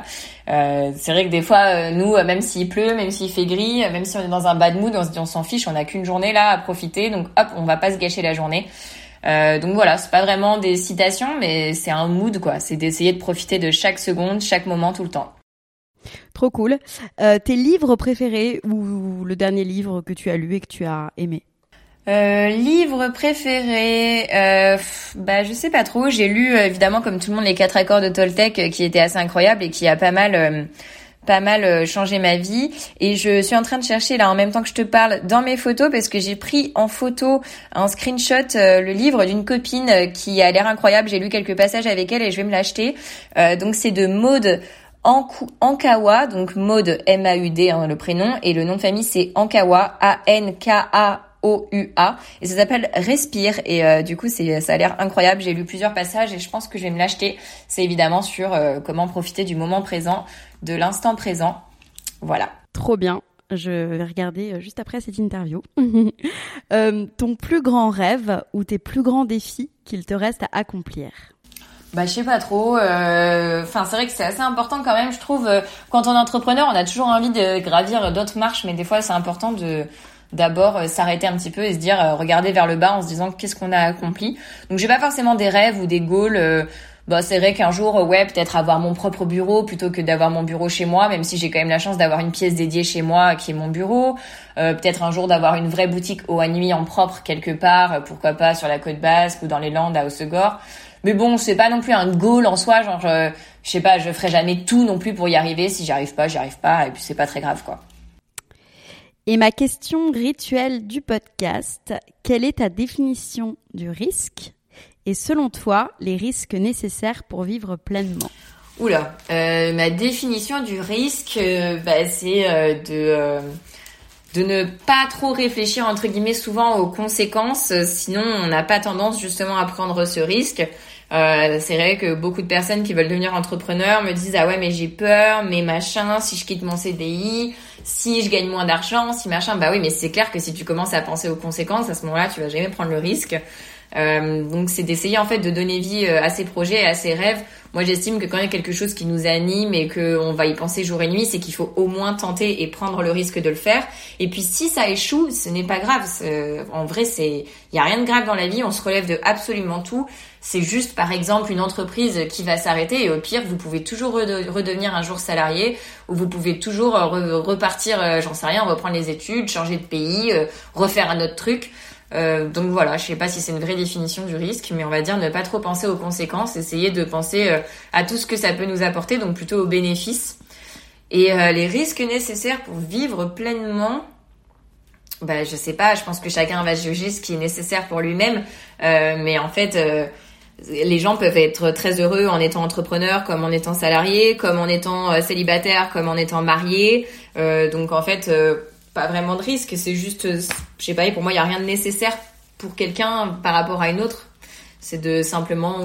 Euh, c'est vrai que des fois, nous, même s'il pleut, même s'il fait gris, même si on est dans un bad mood, on s'en fiche, on n'a qu'une journée là à profiter, donc hop, on va pas se gâcher la journée. Euh, donc voilà, c'est pas vraiment des citations, mais c'est un mood quoi. C'est d'essayer de profiter de chaque seconde, chaque moment, tout le temps. Trop cool. Euh, tes livres préférés ou le dernier livre que tu as lu et que tu as aimé? Euh, livre préféré, euh, bah je sais pas trop. J'ai lu évidemment comme tout le monde les quatre accords de Toltec qui étaient assez incroyables et qui a pas mal pas mal euh, changé ma vie. Et je suis en train de chercher là en même temps que je te parle dans mes photos parce que j'ai pris en photo un screenshot euh, le livre d'une copine qui a l'air incroyable. J'ai lu quelques passages avec elle et je vais me l'acheter. Euh, donc c'est de Maude Ankawa, donc Maud M-A-U-D hein, le prénom, et le nom de famille c'est Ankawa, A-N-K-A-O-U-A, et ça s'appelle Respire, et euh, du coup c'est ça a l'air incroyable, j'ai lu plusieurs passages et je pense que je vais me l'acheter. C'est évidemment sur euh, comment profiter du moment présent, de l'instant présent. Voilà. Trop bien. Je vais regarder euh, juste après cette interview. ton plus grand rêve ou tes plus grands défis qu'il te reste à accomplir? Bah je sais pas trop. Euh, enfin c'est vrai que c'est assez important quand même. Je trouve euh, quand on est entrepreneur, on a toujours envie de gravir d'autres marches, mais des fois c'est important de d'abord euh, s'arrêter un petit peu et se dire regarder vers le bas en se disant qu'est-ce qu'on a accompli. Donc j'ai pas forcément des rêves ou des goals. Bah c'est vrai qu'un jour ouais peut-être avoir mon propre bureau plutôt que d'avoir mon bureau chez moi, même si j'ai quand même la chance d'avoir une pièce dédiée chez moi qui est mon bureau. peut-être un jour d'avoir une vraie boutique au à nuit en propre quelque part, pourquoi pas sur la côte basque ou dans les Landes à Haussegor. Mais bon, c'est pas non plus un goal en soi, genre je, je sais pas, je ferai jamais tout non plus pour y arriver. Si j'y arrive pas, j'y arrive pas, et puis c'est pas très grave quoi. Et ma question rituelle du podcast, quelle est ta définition du risque? Et selon toi, les risques nécessaires pour vivre pleinement Oula, euh, ma définition du risque, euh, bah, c'est euh, de euh, de ne pas trop réfléchir entre guillemets souvent aux conséquences, sinon on n'a pas tendance justement à prendre ce risque. Euh, c'est vrai que beaucoup de personnes qui veulent devenir entrepreneurs me disent ah ouais mais j'ai peur, mais machin, si je quitte mon CDI, si je gagne moins d'argent, si machin, bah oui mais c'est clair que si tu commences à penser aux conséquences, à ce moment-là tu vas jamais prendre le risque. Euh, donc c'est d'essayer en fait de donner vie euh, à ses projets et à ses rêves. Moi j'estime que quand il y a quelque chose qui nous anime et qu'on va y penser jour et nuit, c'est qu'il faut au moins tenter et prendre le risque de le faire. Et puis si ça échoue, ce n'est pas grave. En vrai, c'est il y a rien de grave dans la vie. On se relève de absolument tout. C'est juste par exemple une entreprise qui va s'arrêter et au pire vous pouvez toujours redevenir un jour salarié ou vous pouvez toujours euh, repartir, j'en sais rien, reprendre les études, changer de pays, refaire un autre truc. Euh, donc voilà, je sais pas si c'est une vraie définition du risque, mais on va dire ne pas trop penser aux conséquences, essayer de penser euh, à tout ce que ça peut nous apporter, donc plutôt aux bénéfices. Et euh, les risques nécessaires pour vivre pleinement, bah je sais pas, je pense que chacun va juger ce qui est nécessaire pour lui-même, mais en fait les gens peuvent être très heureux en étant entrepreneur, comme en étant salarié, comme en étant célibataire, comme en étant marié. donc en fait, pas vraiment de risque, c'est juste, euh, je sais pas, pour moi, il n'y a rien de nécessaire pour quelqu'un par rapport à une autre. C'est de simplement,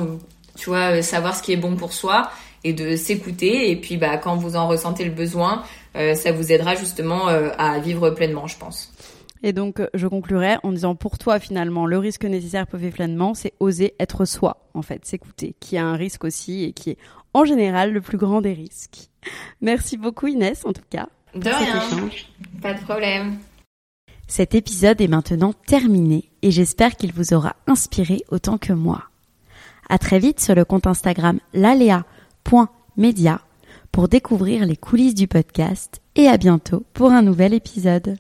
tu vois, euh, savoir ce qui est bon pour soi et de s'écouter. Et puis, bah, quand vous en ressentez le besoin, euh, ça vous aidera justement à vivre pleinement, je pense. Et donc, je conclurai en disant pour toi, finalement, le risque nécessaire pour vivre pleinement, c'est oser être soi, en fait, s'écouter, qui a un risque aussi et qui est en général le plus grand des risques. Merci beaucoup Inès, en tout cas. De rien. Pas de problème. Cet épisode est maintenant terminé et j'espère qu'il vous aura inspiré autant que moi. À très vite sur le compte Instagram lalea.media pour découvrir les coulisses du podcast et à bientôt pour un nouvel épisode.